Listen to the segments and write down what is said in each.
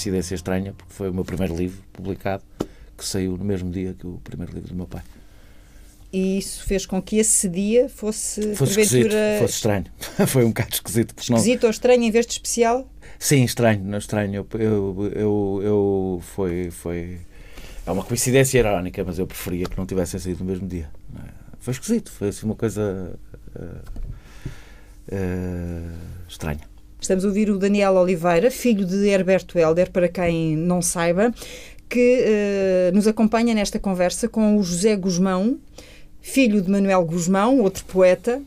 coincidência estranha, porque foi o meu primeiro livro publicado, que saiu no mesmo dia que o primeiro livro do meu pai. E isso fez com que esse dia fosse, fosse porventura... Esquisito, fosse estranho. foi um bocado esquisito. Esquisito não... ou estranho em vez de especial? Sim, estranho, não estranho. Eu, eu, eu, eu foi, foi... É uma coincidência irónica, mas eu preferia que não tivessem saído no mesmo dia. É? Foi esquisito, foi assim uma coisa uh, uh, estranha. Estamos a ouvir o Daniel Oliveira, filho de Herberto Helder, para quem não saiba, que uh, nos acompanha nesta conversa com o José Guzmão, filho de Manuel Guzmão, outro poeta,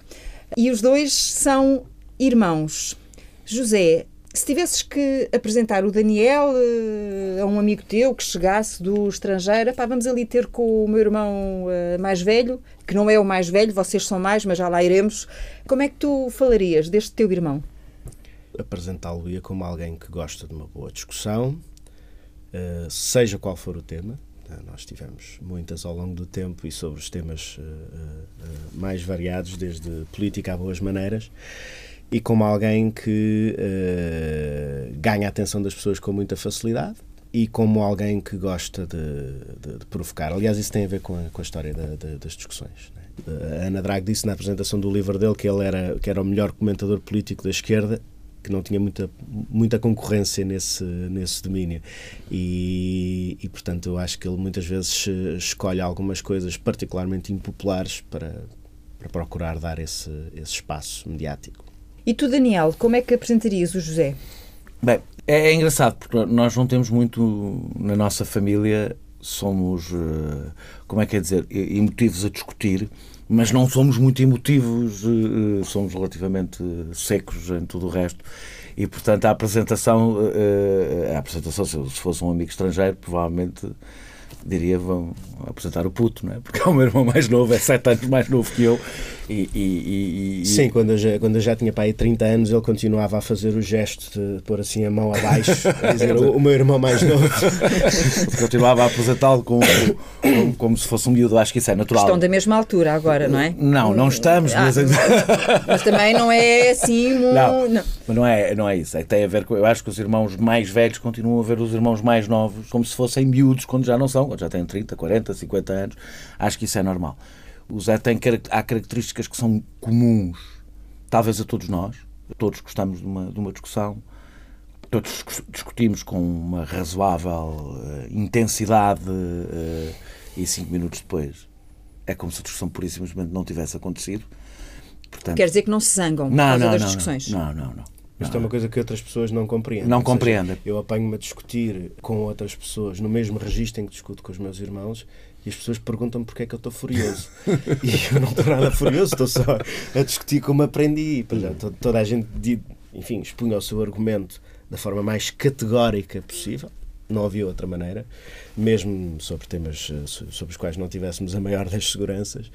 e os dois são irmãos. José, se tivesses que apresentar o Daniel uh, a um amigo teu que chegasse do estrangeiro, pá, vamos ali ter com o meu irmão uh, mais velho, que não é o mais velho, vocês são mais, mas já lá iremos. Como é que tu falarias deste teu irmão? Apresentá-lo-ia como alguém que gosta de uma boa discussão, uh, seja qual for o tema, nós tivemos muitas ao longo do tempo e sobre os temas uh, uh, mais variados, desde política a boas maneiras, e como alguém que ganha a atenção das pessoas com muita facilidade e como alguém que gosta de, de, de provocar. Aliás, isso tem a ver com a, com a história da, da, das discussões. Né? A Ana Drago disse na apresentação do livro dele que ele era, que era o melhor comentador político da esquerda que não tinha muita, muita concorrência nesse, nesse domínio. E, e, portanto, eu acho que ele muitas vezes escolhe algumas coisas particularmente impopulares para, para procurar dar esse, esse espaço mediático. E tu, Daniel, como é que apresentarias o José? Bem, é, é engraçado porque nós não temos muito na nossa família, somos, eh, como é que é dizer, emotivos a discutir mas não somos muito emotivos, eh, eh, somos relativamente secos em tudo o resto. E, portanto, a apresentação, eh, a apresentação se fosse um amigo estrangeiro, provavelmente diria, vão apresentar o puto, não é? Porque é o meu irmão mais novo, é sete anos mais novo que eu. E, e, e, Sim, quando eu, já, quando eu já tinha para aí 30 anos, ele continuava a fazer o gesto de pôr assim a mão abaixo, dizer o, o, meu irmão mais novo. continuava a apresentá-lo como, como, como, se fosse um miúdo, acho que isso é natural. Estão da mesma altura agora, não é? Não, não estamos. Ah, mas... mas... também não é assim. Não, não, mas não é, não é isso. É, tem a ver com. Eu acho que os irmãos mais velhos continuam a ver os irmãos mais novos como se fossem miúdos quando já não são, quando já têm 30, 40, 50 anos. Acho que isso é normal. O Zé tem há características que são comuns, talvez a todos nós. Todos gostamos de uma, de uma discussão, todos discutimos com uma razoável uh, intensidade uh, e cinco minutos depois é como se a discussão pura e simplesmente não tivesse acontecido. Portanto, Quer dizer que não se zangam por não, causa não, das não, discussões? Não, não, não. Isto é uma coisa que outras pessoas não compreendem. Não compreendem. Eu apanho-me a discutir com outras pessoas no mesmo registro em que discuto com os meus irmãos e as pessoas perguntam-me porque é que eu estou furioso. e eu não estou nada furioso, estou só a discutir como aprendi. Toda a gente, enfim, expunha o seu argumento da forma mais categórica possível. Não havia outra maneira, mesmo sobre temas eh, sobre os quais não tivéssemos a maior das seguranças.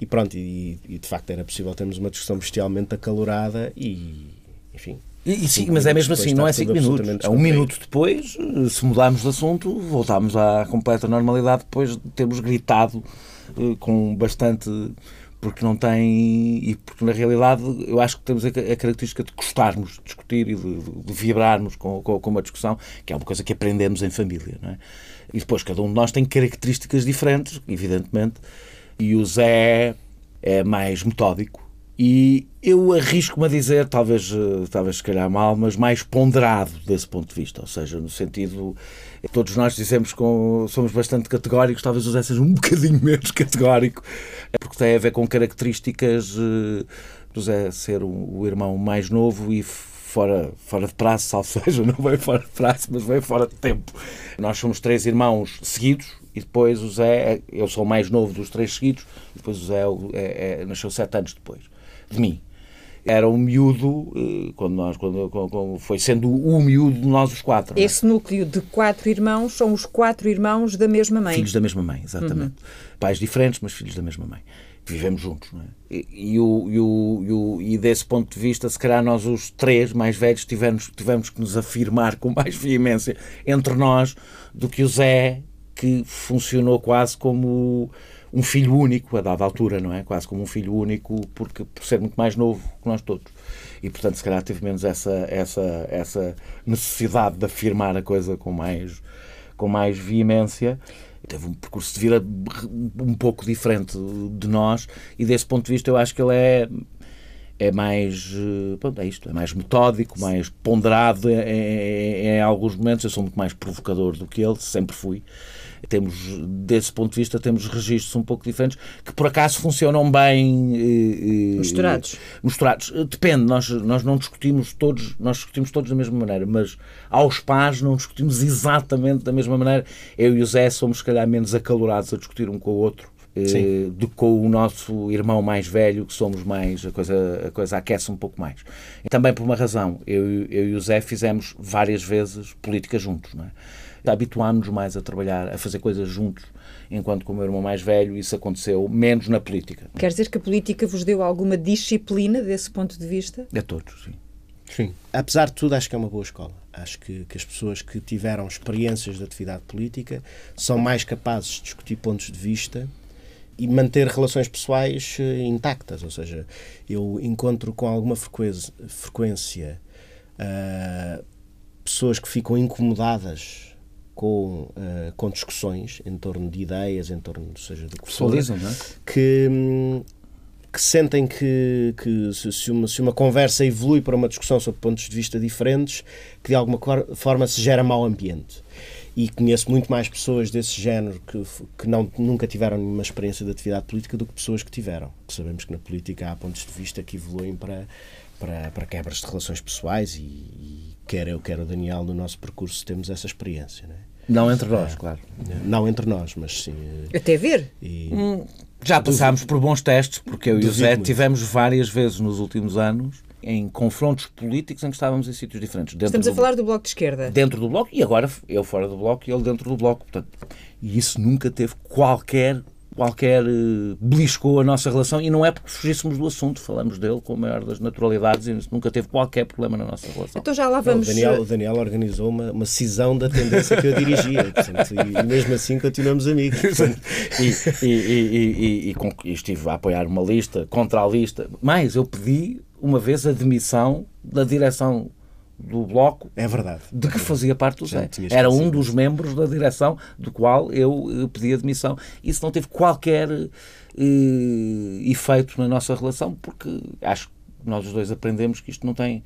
E pronto, e, e de facto era possível termos uma discussão bestialmente acalorada e, enfim. E, e sim, mas é mesmo assim, não é cinco minutos. É um minuto depois, se mudarmos de assunto, voltámos à completa normalidade depois de termos gritado eh, com bastante porque não tem e porque na realidade eu acho que temos a, característica de gostarmos de discutir e de, de vibrarmos com, com, com, uma discussão que é uma coisa que aprendemos em família não é? e depois cada um de nós tem características diferentes evidentemente e o Zé é mais metódico e eu arrisco-me a dizer, talvez, eh, talvez se calhar mal, mas mais ponderado desse ponto de vista, ou seja, no sentido, todos nós dizemos que somos bastante categóricos, talvez o Zé seja um bocadinho menos categórico, porque tem a ver com características eh, do Zé ser o irmão mais novo e fora, fora de prazo, ou seja, não veio fora de prazo, mas veio fora de tempo. Nós somos três irmãos seguidos, e depois o Zé, eu sou o mais novo dos três seguidos, depois o Zé é, é, nasceu sete anos depois de mim. Era um miúdo, eh, quando nós, quando, quando foi sendo o miúdo de nós os quatro. É? Esse núcleo de quatro irmãos são os quatro irmãos da mesma mãe. Filhos da mesma mãe, exatamente. Uhum. Pais diferentes, mas filhos da mesma mãe. Vivemos juntos, não é? E, e, e, o, e, o, e desse ponto de vista, se calhar nós os três mais velhos tivemos, tivemos que nos afirmar com mais veemência entre nós do que o Zé que funcionou quase como um filho único a dada altura, não é? Quase como um filho único, porque por ser muito mais novo que nós todos. E portanto, se calhar teve menos essa, essa, essa necessidade de afirmar a coisa com mais, com mais veemência. Teve um percurso de vida um pouco diferente de nós, e desse ponto de vista, eu acho que ele é é mais pronto, é isto, é mais metódico, mais ponderado em, em, em, alguns momentos. Eu sou muito mais provocador do que ele, sempre fui temos, desse ponto de vista, temos registros um pouco diferentes que por acaso funcionam bem eh, eh misturados. misturados. Depende, nós, nós não discutimos todos, nós discutimos todos da mesma maneira, mas aos pais não discutimos exatamente da mesma maneira. Eu e o Zé somos, se calhar, menos acalorados a discutir um com o outro. Eh, do que com o nosso irmão mais velho, que somos mais, a coisa, a coisa aquece um pouco mais. E também por uma razão, eu, eu e o Zé fizemos várias vezes política juntos, não é? Habituámos-nos mais a trabalhar, a fazer coisas juntos, enquanto com o meu irmão mais velho isso aconteceu menos na política. Quer dizer que a política vos deu alguma disciplina desse ponto de vista? A todos, sim. Sim. Apesar de tudo, acho que é uma boa escola. Acho que, que as pessoas que tiveram experiências de atividade política são mais capazes de discutir pontos de vista e manter relações pessoais eh, intactas. Ou seja, eu encontro com alguma frequência, frequência uh, pessoas que ficam incomodadas com, uh, com discussões em torno de ideias, em torno, seja do que for, não é? que, que sentem que, que se, uma, se uma conversa evolui para uma discussão sobre pontos de vista diferentes, que de alguma forma se gera mau ambiente. E conheço muito mais pessoas desse género que, que não, nunca tiveram nenhuma experiência de atividade política do que pessoas que tiveram. Sabemos que na política há pontos de vista que evoluem para, para, para quebras de relações pessoais e, e quer eu, quer o Daniel, no nosso percurso temos essa experiência. Não, é? Não entre nós, é, claro. Não entre nós, mas sim. Até ver. E... Hum, já passámos por bons testes, porque eu e o Zé tivemos várias vezes nos últimos anos em confrontos políticos em que estávamos em sítios diferentes. Estamos do, a falar do Bloco de Esquerda. Dentro do Bloco, e agora eu fora do Bloco e ele dentro do Bloco. Portanto, e isso nunca teve qualquer qualquer uh, beliscou a nossa relação e não é porque fugíssemos do assunto, falamos dele com a maior das naturalidades e nunca teve qualquer problema na nossa relação. Então já lá vamos... o, Daniel, o Daniel organizou uma, uma cisão da tendência que eu dirigia portanto, e, e, mesmo assim continuamos amigos. e, e, e, estive a apoiar uma lista, contra a lista, mas eu pedi uma vez a demissão da direção do Bloco. É verdade. De que fazia parte do Zé. Era um dos membros da direção do qual eu eh, pedi admissão. Isso não teve qualquer uh, efeito na nossa relação, porque acho que nós os dois aprendemos que isto não tem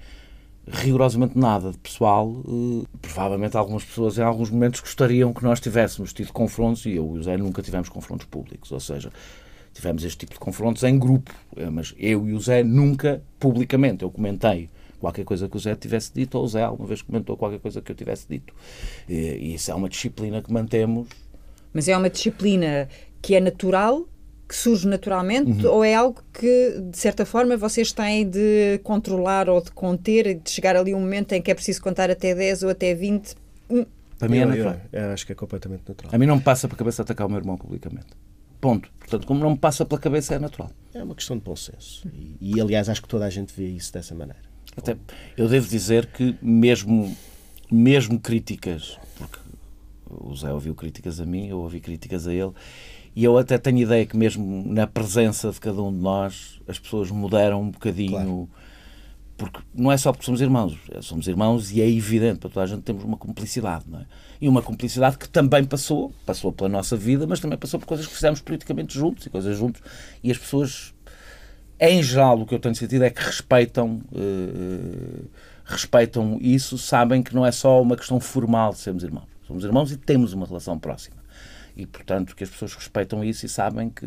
rigorosamente nada de pessoal. Uh, provavelmente algumas pessoas em alguns momentos gostariam que nós tivéssemos tido confrontos, e eu e o Zé nunca tivemos confrontos públicos, ou seja, tivemos este tipo de confrontos em grupo, mas eu e o Zé nunca publicamente. Eu comentei qualquer coisa que o Zé tivesse dito, ou o Zé alguma vez comentou qualquer coisa que eu tivesse dito. E, e isso é uma disciplina que mantemos. Mas é uma disciplina que é natural, que surge naturalmente, uhum. ou é algo que, de certa forma, vocês têm de controlar ou de conter, de chegar ali um momento em que é preciso contar até 10 ou até 20? Hum. Para mim é natural. Eu, eu acho que é completamente natural. A mim não me passa pela cabeça atacar o meu irmão publicamente. Ponto. Portanto, como não me passa pela cabeça, é natural. É uma questão de bom senso. E, e aliás, acho que toda a gente vê isso dessa maneira. Até, eu devo dizer que mesmo, mesmo críticas, porque o Zé ouviu críticas a mim, eu ouvi críticas a ele, e eu até tenho ideia que mesmo na presença de cada um de nós as pessoas mudaram um bocadinho. Claro. Porque não é só porque somos irmãos, somos irmãos e é evidente para toda a gente temos uma cumplicidade, não é? E uma cumplicidade que também passou, passou pela nossa vida, mas também passou por coisas que fizemos politicamente juntos e coisas juntos, e as pessoas em geral, o que eu tenho sentido é que respeitam, uh, respeitam isso, sabem que não é só uma questão formal de sermos irmãos. Somos irmãos e temos uma relação próxima. E, portanto, que as pessoas respeitam isso e sabem que,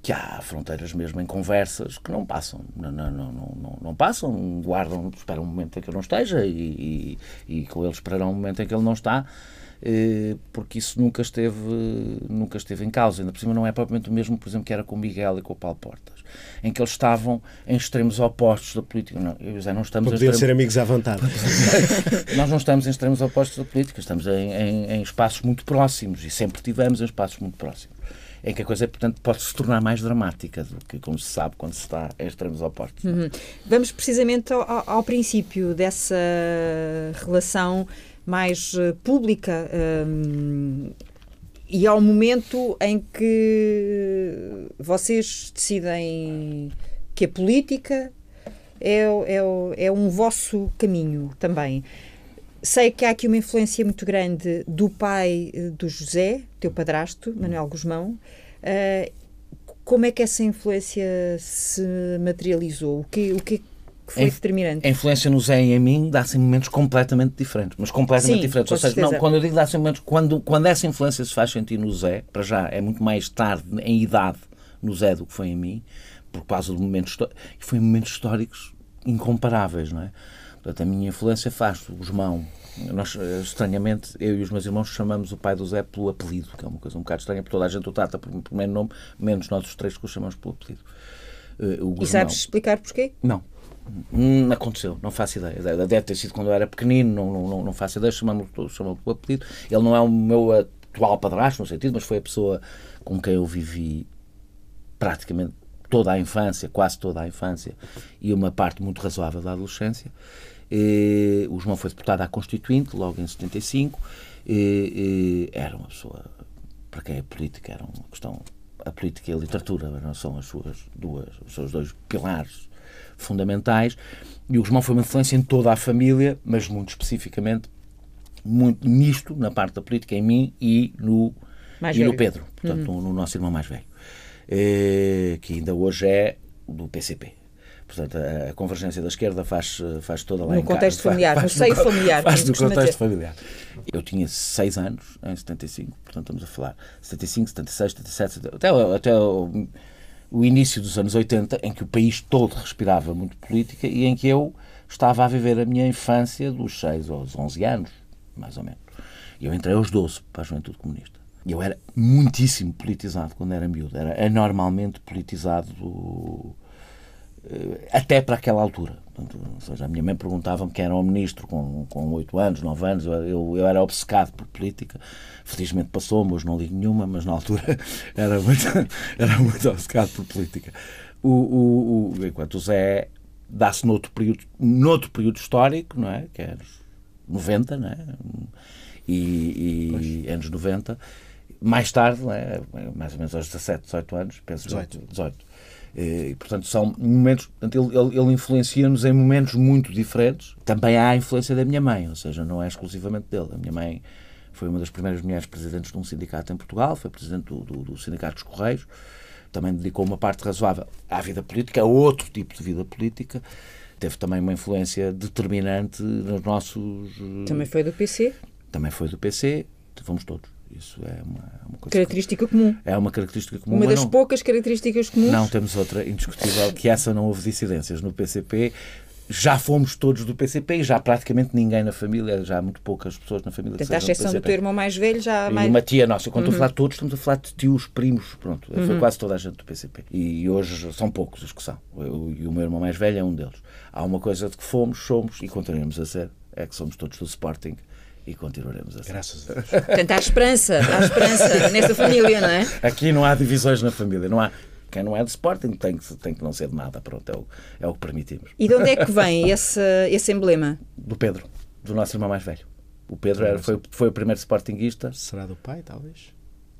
que há fronteiras mesmo em conversas que não passam. Não, não, não, não, não passam, guardam, esperam um momento em que eu não esteja e, e, e com eles esperarão um momento em que ele não está eh, porque isso nunca esteve, nunca esteve em causa. Ainda por cima não é propriamente o mesmo, por exemplo, que era com o Miguel e com o Paulo Portas, em que eles estavam em extremos opostos da política. Não, eu já não estamos Podiam extremos... ser amigos à vontade. Nós não estamos em extremos opostos da política, estamos em, em, em espaços muito próximos e sempre tivemos em espaços muito próximos em que a coisa, portanto, pode se tornar mais dramática do que, como se sabe, quando se está em extremos opostos. Uhum. Vamos precisamente ao, ao, princípio dessa relação mais uh, pública um, e ao momento em que vocês decidem que a política é, é, é um vosso caminho também. Sei que há aqui uma influência muito grande do pai eh, do José, teu padrasto, Manuel Guzmão. Uh, como é que essa influência se materializou? O que, o que foi a, determinante? A influência no Zé e em mim dá-se em momentos completamente diferentes, mas completamente Sim, diferentes. Ou seja, não, quando eu digo dá-se em momentos, quando, quando essa influência se faz sentir no Zé, para já é muito mais tarde em idade no Zé do que foi em mim, por causa do momento histórico, e foi momentos históricos incomparáveis, não é? Portanto, a minha influência faz o Guzmão. Nós, estranhamente, eu e os meus irmãos chamamos o pai do Zé pelo apelido, que é uma coisa um bocado estranha, porque toda a gente o trata por primeiro nome, menos nós os três que o chamamos pelo apelido. Uh, e sabes explicar porquê? Não. Não aconteceu, não faço ideia. Deve ter sido quando eu era pequenino, não, não, não faço ideia, chamamos pelo apelido. Ele não é o meu atual padrasto, no sentido, mas foi a pessoa com quem eu vivi praticamente toda a infância, quase toda a infância, e uma parte muito razoável da adolescência. E, o João foi deputado à Constituinte, logo em 75. E, e, era uma pessoa, para quem é política, era uma questão. A política e a literatura não são as suas duas, os seus dois pilares fundamentais. E o Guzmão foi uma influência em toda a família, mas muito especificamente muito nisto, na parte da política, em mim e no, e no Pedro, portanto, uhum. no, no, nosso irmão mais velho, eh, que ainda hoje é do PCP. Portanto, a, convergência da esquerda faz, faz toda lá no em contexto familiar, faz, no seio familiar. Faz no contexto familiar. Eu tinha 6 anos em 75, portanto estamos a falar 75, 76, 77, até, até o, início dos anos 80, em que o país todo respirava muito política e em que eu estava a viver a minha infância dos 6 aos 11 anos, mais ou menos. Eu entrei aos 12 para a Juventude Comunista. Eu era muitíssimo politizado quando era miúdo, era anormalmente politizado eh, até para aquela altura. Portanto, ou seja, a minha mãe perguntava-me quem era um ministro com, com 8 anos, 9 anos, eu, eu era obcecado por política. Felizmente passou-me, hoje não ligo nenhuma, mas na altura era muito, era muito obcecado por política. O, o, o, enquanto o Zé dá-se noutro período, noutro período histórico, não é? Que é 90, não é? E, e anos 90. Mais tarde, é? mais ou menos aos 17, 18 anos, penso 18. 18 e, portanto, são momentos. Portanto, ele, ele influencia-nos em momentos muito diferentes. Também há a influência da minha mãe, ou seja, não é exclusivamente dele. A minha mãe foi uma das primeiras mulheres presidentes de um sindicato em Portugal, foi presidente do, do, do Sindicato dos Correios, também dedicou uma parte razoável à vida política, a outro tipo de vida política. Teve também uma influência determinante nos nossos. Também foi do PC? Também foi do PC, fomos todos. Isso é uma, é uma característica que, comum. É uma característica comum. Uma das não, poucas características comuns. Não, temos outra indiscutível, que essa não houve dissidências no PCP. Já fomos todos do PCP e já praticamente ninguém na família, já há muito poucas pessoas na família. Portanto, a exceção do, do teu irmão mais velho, já. E mais... uma tia nossa. Quando uhum. estou a falar de todos, estamos a falar de tios, primos, pronto. Uhum. Foi quase toda a gente do PCP. E hoje são poucos os que são. Eu, e o meu irmão mais velho é um deles. Há uma coisa de que fomos, somos e continuaremos a ser, é que somos todos do Sporting e continuaremos assim. Graças a Deus. Portanto, há esperança, há esperança nessa família, não é? Aqui não há divisões na família, não há. Quem não é de Sporting tem que, tem que não ser de nada, pronto, é o, é o que permitimos. E de onde é que vem esse, esse emblema? Do Pedro, do nosso irmão mais velho. O Pedro era, foi, foi o primeiro Sportingista. Será do pai, talvez?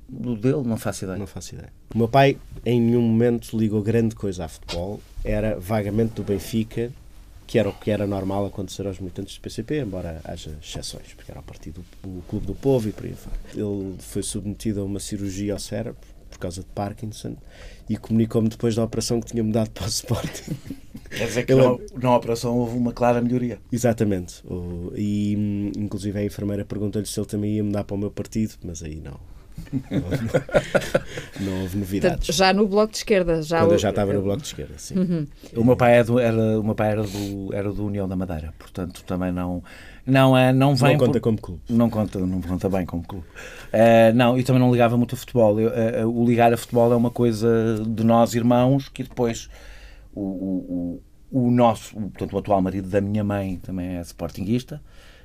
Do dele, não faço ideia. Não faço ideia. O meu pai, em nenhum momento, ligou grande coisa a futebol. Era vagamente do Benfica que era o que era normal acontecer aos militantes do PCP, embora haja exceções, porque era o partido, o Clube do Povo e por aí fora. Ele foi submetido a uma cirurgia ao cérebro por causa de Parkinson e comunicou-me depois da operação que tinha mudado para o Sporting. Quer dizer que Ele, na, operação houve uma clara melhoria. Exatamente. E inclusive a enfermeira perguntou-lhe se ele também ia mudar para o meu partido, mas aí não. Não houve, novidades. já no Bloco de Esquerda. Já Quando eu já estava no Bloco de Esquerda, sim. Uhum. O meu pai, é do, era, o meu pai era, do, era do União da Madeira, portanto também não, não, é, não vem. Não conta por, como clube. Não conta, não conta bem como clube. Uh, não, e também não ligava muito a futebol. Eu, uh, o ligar a futebol é uma coisa de nós irmãos que depois o, o, o, o nosso, portanto, o atual marido da minha mãe também é sportinguista.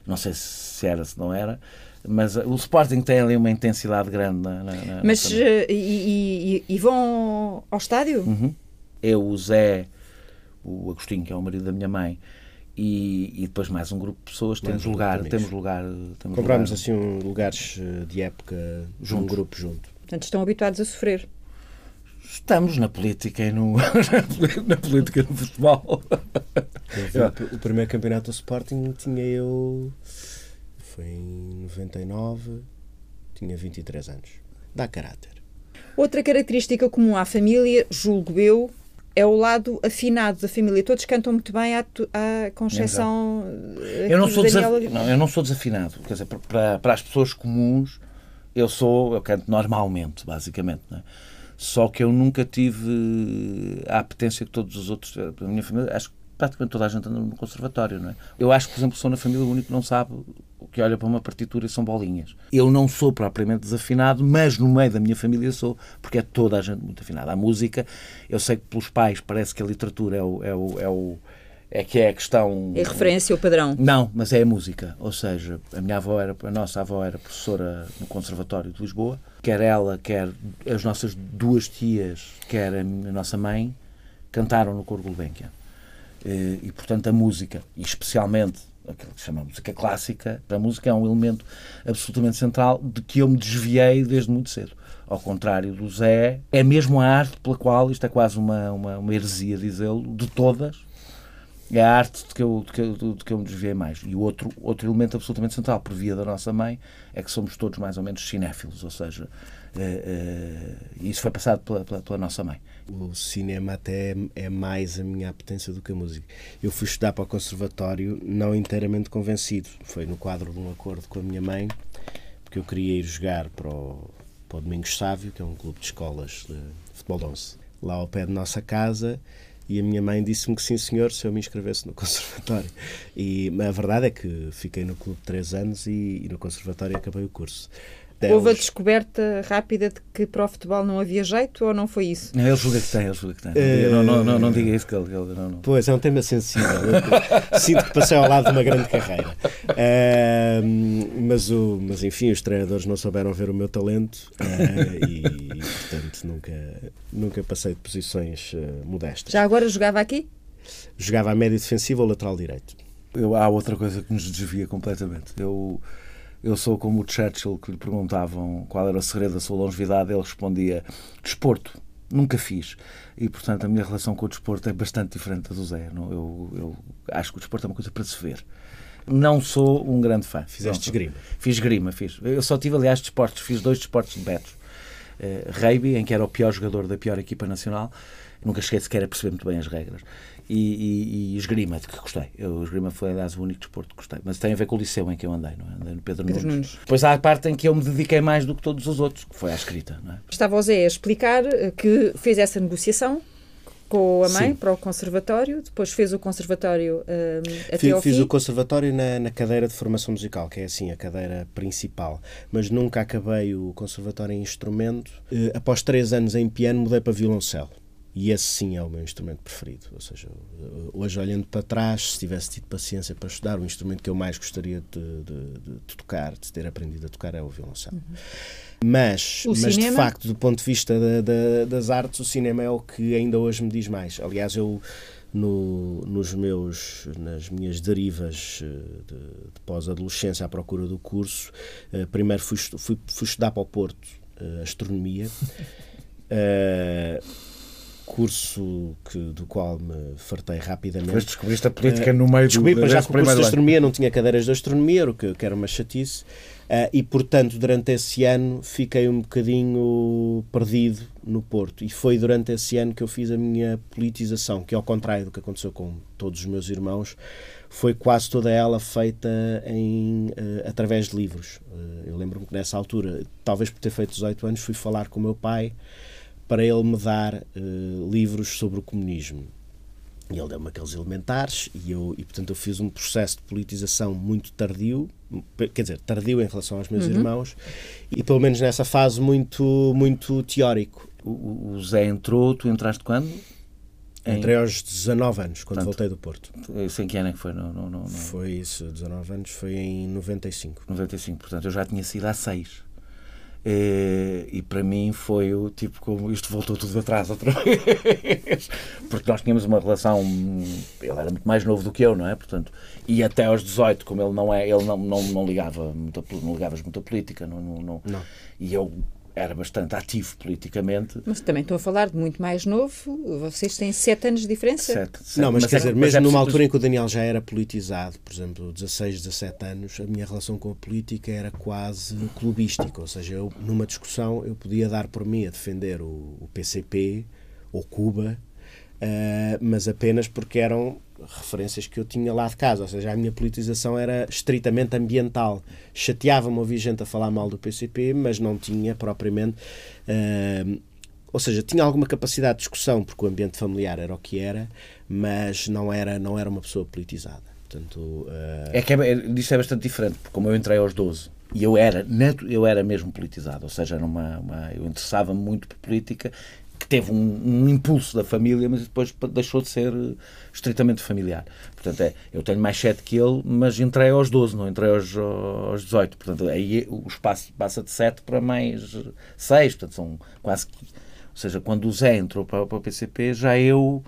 Não sei se era, se não era mas uh, o Sporting tem ali uma intensidade grande. Na, na, mas uh, e, e, e, vão ao estádio? Uhum. Eu, o Zé, o Agostinho, que é o marido da minha mãe, e, e, depois mais um grupo de pessoas. Mais temos, um lugar, temos lugar. Temos Compramos lugar. assim um, lugares eh, de época junto. um grupo junto. Portanto, estão habituados a sofrer. Estamos na política e no, na política no futebol. o primeiro campeonato do Sporting tinha eu. Foi em 99, tinha 23 anos. Dá caráter. Outra característica comum à família, julgo eu, é o lado afinado da família. Todos cantam muito bem, à, à com exceção. Eu não, sou desaf... não, eu não sou desafinado. Quer dizer, para, para as pessoas comuns, eu sou, eu canto normalmente, basicamente. Não é? Só que eu nunca tive a apetência que todos os outros. A minha família, acho que praticamente toda a gente anda no conservatório, não é? Eu acho que, por exemplo, sou na família o único que não sabe o que olha para uma partitura e são bolinhas. Eu não sou propriamente desafinado, mas no meio da minha família sou, porque é toda a gente muito afinada. A música, eu sei que pelos pais parece que a literatura é o, é o, é o é que é a questão. É referência, o padrão. Não, mas é a música. Ou seja, a minha avó era, a nossa avó era professora no Conservatório de Lisboa. Quer ela, quer as nossas duas tias, quer a nossa mãe, cantaram no Coro Gulbenkian. Eh, e, portanto, a música, e especialmente aquilo que se chama música clássica, a música é um elemento absolutamente central de que eu me desviei desde muito cedo. Ao contrário do Zé, é mesmo a arte pela qual, isto é quase uma, uma, uma heresia dizê-lo, de todas, é a arte de que, eu, de, que eu, que eu me desviei mais. E outro, outro elemento absolutamente central, por via da nossa mãe, é que somos todos mais ou menos cinéfilos, ou seja, uh, uh, isso foi passado pela, pela, pela nossa mãe o cinema até é mais a minha apetência do que a música. Eu fui estudar para o conservatório não inteiramente convencido. Foi no quadro de um acordo com a minha mãe, porque eu queria ir jogar para o, para o Domingos Sávio, que é um clube de escolas de futebol de once, lá ao pé de nossa casa. E a minha mãe disse-me que sim, senhor, se eu me inscrevesse no conservatório. E a verdade é que fiquei no clube três anos e, e no conservatório acabei o curso. Houve a descoberta rápida de que para o futebol não havia jeito ou não foi isso? Não, ele julga que tem, ele julga que tem. Uh... Não, não, não, não, diga isso que ele. ele não, não. Pois, é um tema sensível. sinto que passei ao lado de uma grande carreira. Uh, mas, o, mas enfim, os treinadores não souberam ver o meu talento uh, e, e, portanto, nunca, nunca passei de posições modestas. Já agora jogava aqui? Jogava a médio defensivo ou lateral direito. Eu, há outra coisa que nos desvia completamente. Eu eu sou como o Churchill, que lhe perguntavam qual era o segredo da sua longevidade, ele respondia: desporto. Nunca fiz. E, portanto, a minha relação com o desporto é bastante diferente da do Zé. Eu, eu acho que o desporto é uma coisa para se ver. Não sou um grande fã. Fizeste esgrima? Fiz esgrima, fiz. Eu só tive, aliás, desportos. Fiz dois desportos de betos. Uh, rugby, em que era o pior jogador da pior equipa nacional. Nunca cheguei sequer a perceber muito bem as regras e, e, e esgrima, de que gostei. Eu, o esgrima foi, aliás, o único desporto que gostei. Mas tem a ver com o liceu em que eu andei, não é? Andei no Pedro, Pedro Nunes. Nunes. Depois há a parte em que eu me dediquei mais do que todos os outros, que foi à escrita. Não é? Estava o Zé a explicar eh, que fez essa negociação com a mãe Sim. para o conservatório, depois fez o conservatório um, até fiz, ao fiz fim. o conservatório na, na, cadeira de formação musical, que é assim a cadeira principal, mas nunca acabei o conservatório em instrumento. Uh, após três anos em piano mudei para violoncelo. E esse sim é o meu instrumento preferido. Ou seja, hoje olhando para trás, se tivesse tido paciência para estudar, o instrumento que eu mais gostaria de, de, de tocar, de ter aprendido a tocar, é o violoncelo. Uhum. Mas, mas de facto, do ponto de vista da, da, das artes, o cinema é o que ainda hoje me diz mais. Aliás, eu no, nos meus, nas minhas derivas eh, de, de pós-adolescência à procura do curso, uh, primeiro fui, fui, fui, estudar para o Porto astronomia. Curso que, do qual me fartei rapidamente. Mas descobriste a política uh, no meio descobri, do, já que o curso de astronomia não tinha cadeiras de astronomia, o que, que era uma chatice, uh, e portanto durante esse ano fiquei um bocadinho perdido no Porto. E foi durante esse ano que eu fiz a minha politização, que ao contrário do que aconteceu com todos os meus irmãos, foi quase toda ela feita em, uh, através de livros. eu lembro-me que nessa altura, talvez por ter feito 18 anos, fui falar com o meu pai para ele me dar uh, livros sobre o comunismo. E ele deu-me aqueles elementares e, eu, e, portanto, eu fiz um processo de politização muito tardio, quer dizer, tardio em relação aos meus uhum. irmãos, e pelo menos nessa fase muito, muito teórico. O, o Zé entrou, tu entraste quando? Entrei aos 19 anos, quando voltei do Porto. Isso em que ano é que foi? Não, não, não, Foi isso, 19 anos, foi em 95. 95, portanto eu já tinha sido há 6. E, e, para mim foi o tipo como isto voltou tudo atrás outra vez porque nós tínhamos uma relação ele era muito mais novo do que eu não é portanto e até aos 18 como ele não é ele não não, não ligava muito não ligavas muito a política não, não, não. não. e eu era bastante ativo politicamente. Mas também estou a falar de muito mais novo. Vocês têm sete anos de diferença. Sete, sete. Não, mas, mas quer é, dizer, mesmo é numa altura em que o Daniel já era politizado, por exemplo, 16, 17 anos, a minha relação com a política era quase clubística. Ou seja, eu, numa discussão, eu podia dar por mim a defender o, o PCP ou Cuba, uh, mas apenas porque eram referências que eu tinha lá de casa, ou seja, a minha politização era estritamente ambiental. Chateava-me ouvir gente a falar mal do PCP, mas não tinha propriamente. Uh, ou seja, tinha alguma capacidade de discussão, porque o ambiente familiar era o que era, mas não era, não era uma pessoa politizada. Portanto, uh... É que é, isto é bastante diferente, porque como eu entrei aos 12 e eu era, eu era mesmo politizado, ou seja, era uma, uma eu interessava-me muito por política que teve um, um, impulso da família, mas depois deixou de ser eh, estritamente familiar. Portanto, é, eu tenho mais 7 que ele, mas entrei aos 12, não entrei aos, aos 18. Portanto, aí o espaço passa de 7 para mais 6. Portanto, são quase. Ou seja, quando o Zé entrou para, para o PCP, já eu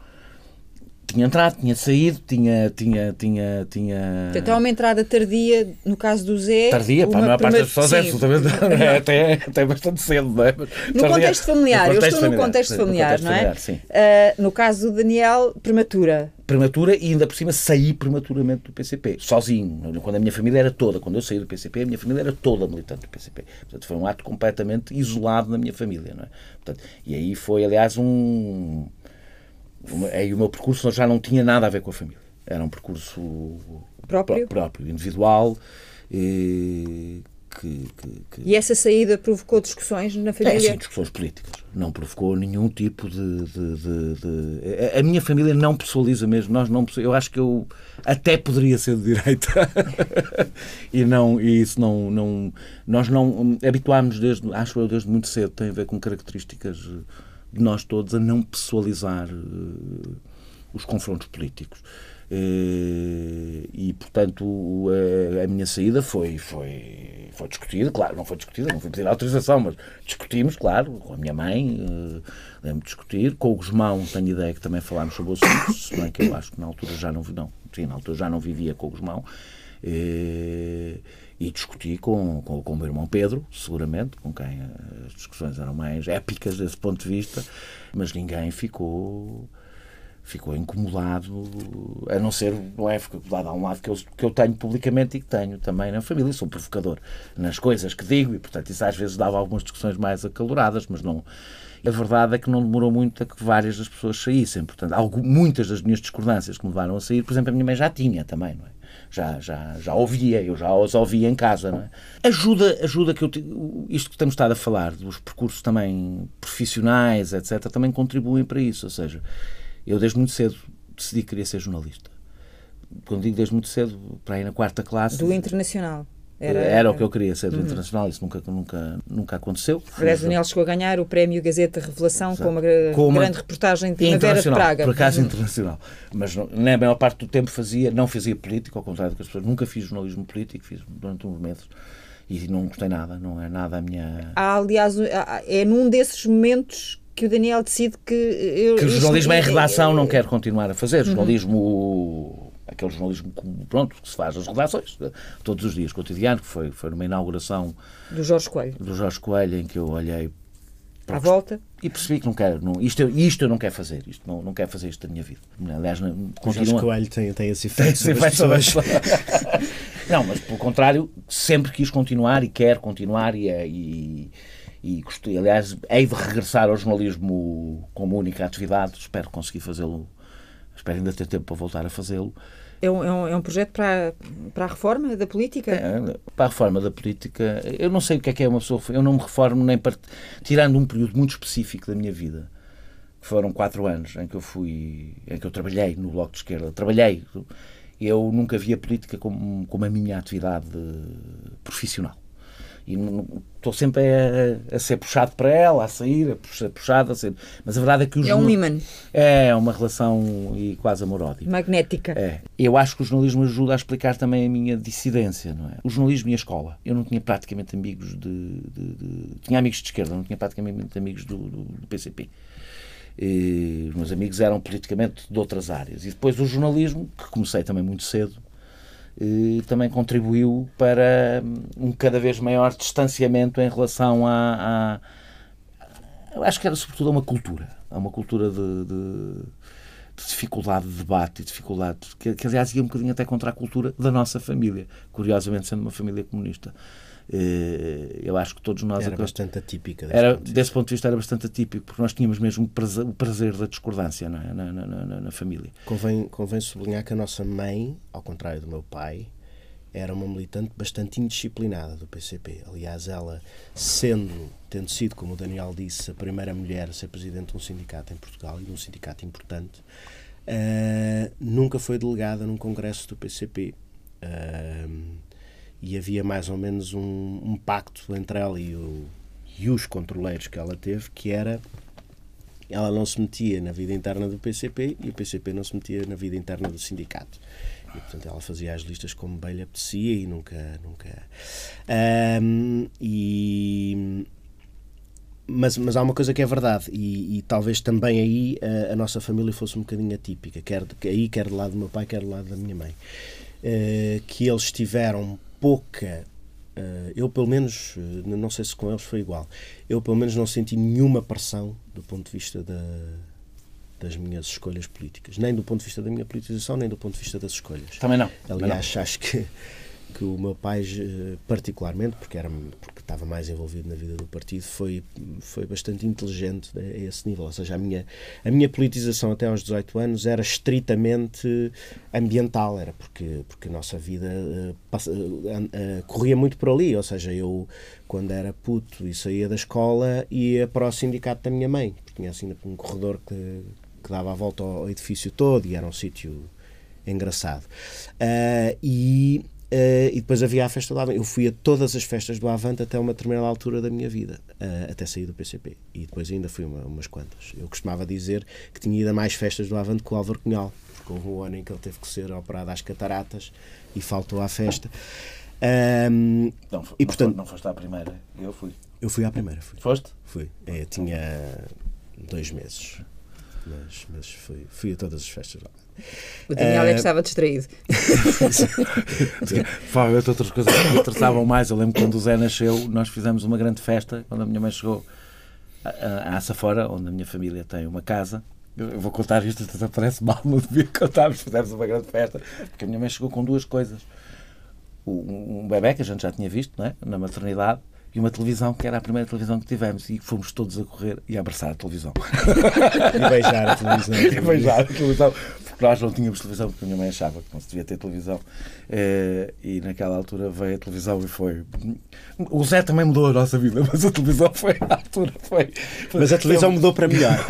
tinha entrado, tinha saído, tinha. tinha, tinha, tinha... Há uma entrada tardia, no caso do Zé. Tardia, para a maior parte das pessoas é absolutamente. É, até, até bastante cedo, não é? no tardia, contexto familiar, no contexto eu estou familiar, no contexto familiar, sim, não é? Familiar, uh, no caso do Daniel, prematura. Prematura e ainda por cima saí prematuramente do PCP, sozinho. Quando a minha família era toda, quando eu saí do PCP, a minha família era toda militante do PCP. Portanto, foi um ato completamente isolado na minha família, não é? Portanto, e aí foi, aliás, um Aí o meu percurso já não tinha nada a ver com a família. Era um percurso próprio, próprio individual. E, que, que, que... e essa saída provocou discussões na família? É, sim, discussões políticas. Não provocou nenhum tipo de, de, de, de... A minha família não pessoaliza mesmo. Nós não, eu acho que eu até poderia ser de direita. e não, e isso não, não. Nós não habituámos desde, acho eu, desde muito cedo, tem a ver com características de nós todos a não pessoalizar uh, os confrontos políticos. Uh, e, portanto, a, a, minha saída foi, foi, foi discutida, claro, não foi discutida, não foi pedir autorização, mas discutimos, claro, com a minha mãe, uh, lembro de discutir, com o Guzmão, tenho ideia que também falámos sobre o assunto, se bem que eu acho que na altura já não, não, sim, na altura já não vivia com o Guzmão. Uh, e discuti com, com, com o meu irmão Pedro, seguramente, com quem as discussões eram mais épicas desse ponto de vista, mas ninguém ficou ficou incomodado, a não ser, não é, incomodado a um lado que eu, que eu tenho publicamente e que tenho também na família. Sou provocador nas coisas que digo e, portanto, isso às vezes dava algumas discussões mais acaloradas, mas não. A verdade é que não demorou muito a que várias das pessoas saíssem. Portanto, algo, muitas das minhas discordâncias que me levaram a sair, por exemplo, a minha mãe já tinha também, não é? Já, já, já ouvia, eu já os ouvia em casa. É? Ajuda, ajuda que eu, isto que estamos estado a falar, dos percursos também profissionais, etc., também contribuem para isso. Ou seja, eu desde muito cedo decidi que queria ser jornalista. Quando digo desde muito cedo, para ir na quarta classe. Do internacional. Era, era o que eu queria ser do uhum. internacional, isso nunca, nunca, nunca aconteceu. Aliás, Daniel chegou a ganhar o prémio Gazeta Revelação Exato. com uma, com uma grande reportagem de Primavera de Praga. Por acaso uhum. internacional. Mas não, na maior parte do tempo fazia, não fazia política, ao contrário do que as pessoas. Nunca fiz jornalismo político, fiz durante uns meses e não gostei nada, não é nada a minha. Há, aliás, é num desses momentos que o Daniel decide que. Eu, que o jornalismo em redação não quer continuar a fazer. Uhum. Jornalismo aquele jornalismo pronto, que se faz as redações todos os dias, cotidiano, que foi, foi numa inauguração do Jorge Coelho. Do Jorge Coelho, em que eu olhei à volta e percebi que não quero, não, isto, isto eu não quero fazer, isto, não, não quero fazer isto da minha vida. Aliás, não, continua. Jorge Coelho tem, tem esse efeito sobre as pessoas. não, mas pelo contrário, sempre quis continuar e quero continuar e, e, e gostei, aliás, hei de regressar ao jornalismo como única atividade, espero conseguir fazê-lo espero ainda ter tempo para voltar a fazê-lo. É um, é um, é um projeto para, para a reforma da política? É, para a reforma da política, eu não sei o que é que é uma pessoa. Eu não me reformo nem para. tirando um período muito específico da minha vida, que foram quatro anos em que eu fui. em que eu trabalhei no Bloco de Esquerda. Trabalhei. Eu nunca vi a política como, como a minha atividade profissional. E estou sempre a, a, ser puxado para ela, a sair, a ser puxado, a ser. Mas a verdade é que o É um imã. É uma relação e quase amor-ódio. Magnética. É. Eu acho que o jornalismo ajuda a explicar também a minha dissidência, não é? O jornalismo e a escola. Eu não tinha praticamente amigos de. de, de... Tinha amigos de esquerda, não tinha praticamente amigos do, do, do PCP. E os meus amigos eram politicamente de outras áreas. E depois o jornalismo, que comecei também muito cedo, também contribuiu para um cada vez maior distanciamento em relação a, a acho que era sobretudo uma cultura, a uma cultura de, de, de dificuldade de debate e dificuldade que, que aliás ia um bocadinho até contra a cultura da nossa família, curiosamente sendo uma família comunista. Eh, eu acho que todos nós. Era bastante atípica. Desse, era, ponto, de desse ponto de vista, era bastante atípico, porque nós tínhamos mesmo o prazer, o prazer da discordância é? na, na, na, na, família. Convém, convém sublinhar que a nossa mãe, ao contrário do meu pai, era uma militante bastante indisciplinada do PCP. Aliás, ela, sendo, tendo sido, como o Daniel disse, a primeira mulher a ser presidente de um sindicato em Portugal e de um sindicato importante, uh, nunca foi delegada num congresso do PCP. Uh, e havia mais ou menos um, um pacto entre ela e, o, e os controleiros que ela teve, que era ela não se metia na vida interna do PCP e o PCP não se metia na vida interna do sindicato. E, portanto, ela fazia as listas como bem lhe apetecia e nunca. nunca um, e, mas, mas há uma coisa que é verdade, e, e talvez também aí a, a, nossa família fosse um bocadinho atípica, quer aí, quer do lado do meu pai, quer do lado da minha mãe. Uh, que eles tiveram pouca. Uh, eu, pelo menos, uh, não sei se com eles foi igual, eu, pelo menos, não senti nenhuma pressão do ponto de vista da, das minhas escolhas políticas. Nem do ponto de vista da minha politização, nem do ponto de vista das escolhas. Também não. Aliás, não. acho que que o meu pai, particularmente, porque, era, porque estava mais envolvido na vida do partido, foi, foi bastante inteligente a esse nível. Ou seja, a minha, a minha politização até aos 18 anos era estritamente ambiental, era porque, porque a nossa vida uh, passa, uh, corria muito por ali. Ou seja, eu, quando era puto e saía da escola, ia para o sindicato da minha mãe, porque tinha assim um corredor que, que dava a volta ao edifício todo e era um sítio engraçado. e Uh, e depois havia a festa do Avante. Eu fui a todas as festas do Avante até uma determinada altura da minha vida, uh, até sair do PCP. E depois ainda fui uma, umas quantas. Eu costumava dizer que tinha ido a mais festas do Avante que o Álvaro Cunhal, porque houve um ano em que ele teve que ser operado às cataratas e faltou à festa. Um, não, e, portanto, não, não foste à primeira, eu fui. Eu fui à primeira, fui. Foste? Fui. É, tinha dois meses. Mas, mas fui, fui a todas as festas lá. O Daniel é que eh, estava distraído. Provavelmente outras coisas que me interessavam mais. Eu lembro quando o Zé nasceu, nós fizemos uma grande festa, quando a minha mãe chegou a Açafora, onde a minha família tem uma casa. Eu vou contar isto, até parece mal, não devia contar, mas fizemos uma grande festa, porque a minha mãe chegou com duas coisas. Um bebê que a gente já tinha visto é? na maternidade e uma televisão que era a primeira televisão que tivemos e fomos todos a correr e a abraçar a televisão. e beijar a televisão. e beijar a televisão. Porque nós não tínhamos televisão, porque a minha mãe achava que não se devia ter televisão. Eh, e naquela altura veio a televisão e foi. O Zé também mudou a nossa vida, mas a televisão foi à altura. Foi, mas a televisão mudou para melhor.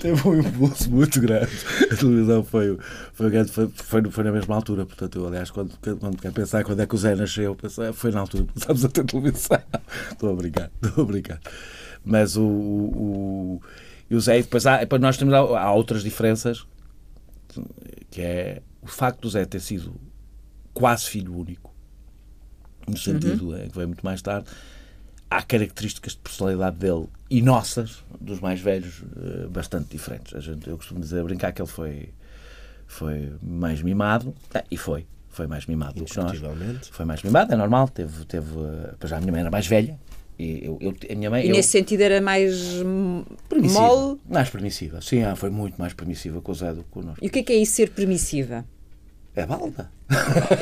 Teve um impulso muito grande. A televisão foi, foi, grande, foi, foi, foi na mesma altura. Portanto, eu, aliás, quando, quando quero pensar quando é que o Zé nasceu, pensei, foi na altura que começámos a ter televisão. Estou a brincar, estou a brincar. Mas o, o, e o Zé, depois, há, depois nós temos há outras diferenças, que é o facto do Zé ter sido quase filho único, no sentido uhum. é, que veio muito mais tarde, há características de personalidade dele e nossas, dos mais velhos, eh, bastante diferentes. A gente, eu costumo dizer, brincar que ele foi, foi mais mimado, é, e foi. Foi mais mimado do que nós. Foi mais mimado, é normal. Teve, teve, pois já a minha mãe era mais velha, eu, eu, a minha mãe, e nesse sentido era mais permissiva. mole? Mais permissiva, sim, ah, foi muito mais permissiva com o Zé do que connosco. E o que é que é isso ser permissiva? É balda.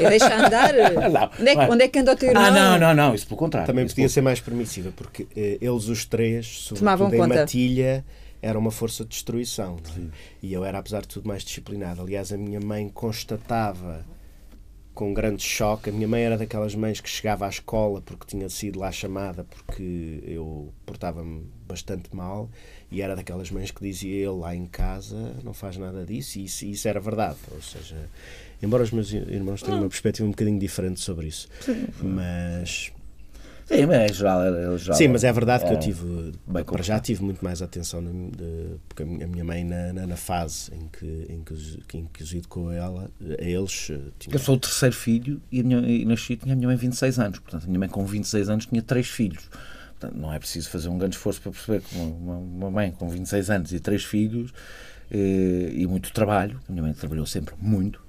É deixar andar? não, onde, é, onde é que anda o teu irmão? Ah, não, não, não, isso pelo contrário. Também podia ser mais permissiva, porque eh, eles os três, Tomavam conta. em matilha, era uma força de destruição. É? E eu era, apesar de tudo, mais disciplinado. Aliás, a minha mãe constatava com grande choque. A minha mãe era daquelas mães que chegava à escola porque tinha sido lá chamada porque eu portava-me bastante mal e era daquelas mães que dizia ele lá em casa não faz nada disso e isso, isso era verdade. Ou seja, embora os meus irmãos tenham uma perspectiva um bocadinho diferente sobre isso, mas Sim, mas é geral, é geral. Sim, mas é verdade é, que eu tive, para já tive muito mais atenção, de, porque a minha mãe, na, na, na, fase em que, em, que, em que os educou a, ela, a eles. Eh, tinha... Eu sou o terceiro filho e, minha, e nasci tinha a minha mãe 26 anos. Portanto, a minha mãe, com 26 anos, tinha três filhos. Portanto, não é preciso fazer um grande esforço para perceber que uma, uma mãe com 26 anos e três filhos e, eh, e muito trabalho, a minha mãe trabalhou sempre muito,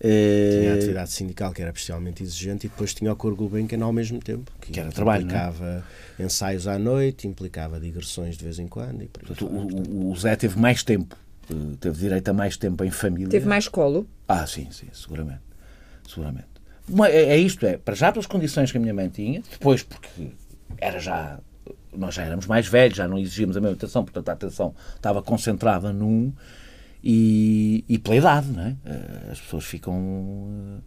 tinha a eh, atividade sindical que era especialmente exigente e depois tinha o Cor Gulbenkian ao mesmo tempo, que, que era trabalho, é? implicava é? ensaios à noite, implicava digressões de vez em quando. E Portanto, o, o, Zé teve mais tempo, eh, teve direito a mais tempo em família. Teve mais colo? Ah, sim, sim, seguramente. seguramente. É, é isto, é, para já pelas condições que a minha mãe tinha, depois porque era já nós já éramos mais velhos, já não exigíamos a mesma atenção, portanto a atenção estava concentrada num e, e pela idade, não é? Eh, as pessoas ficam.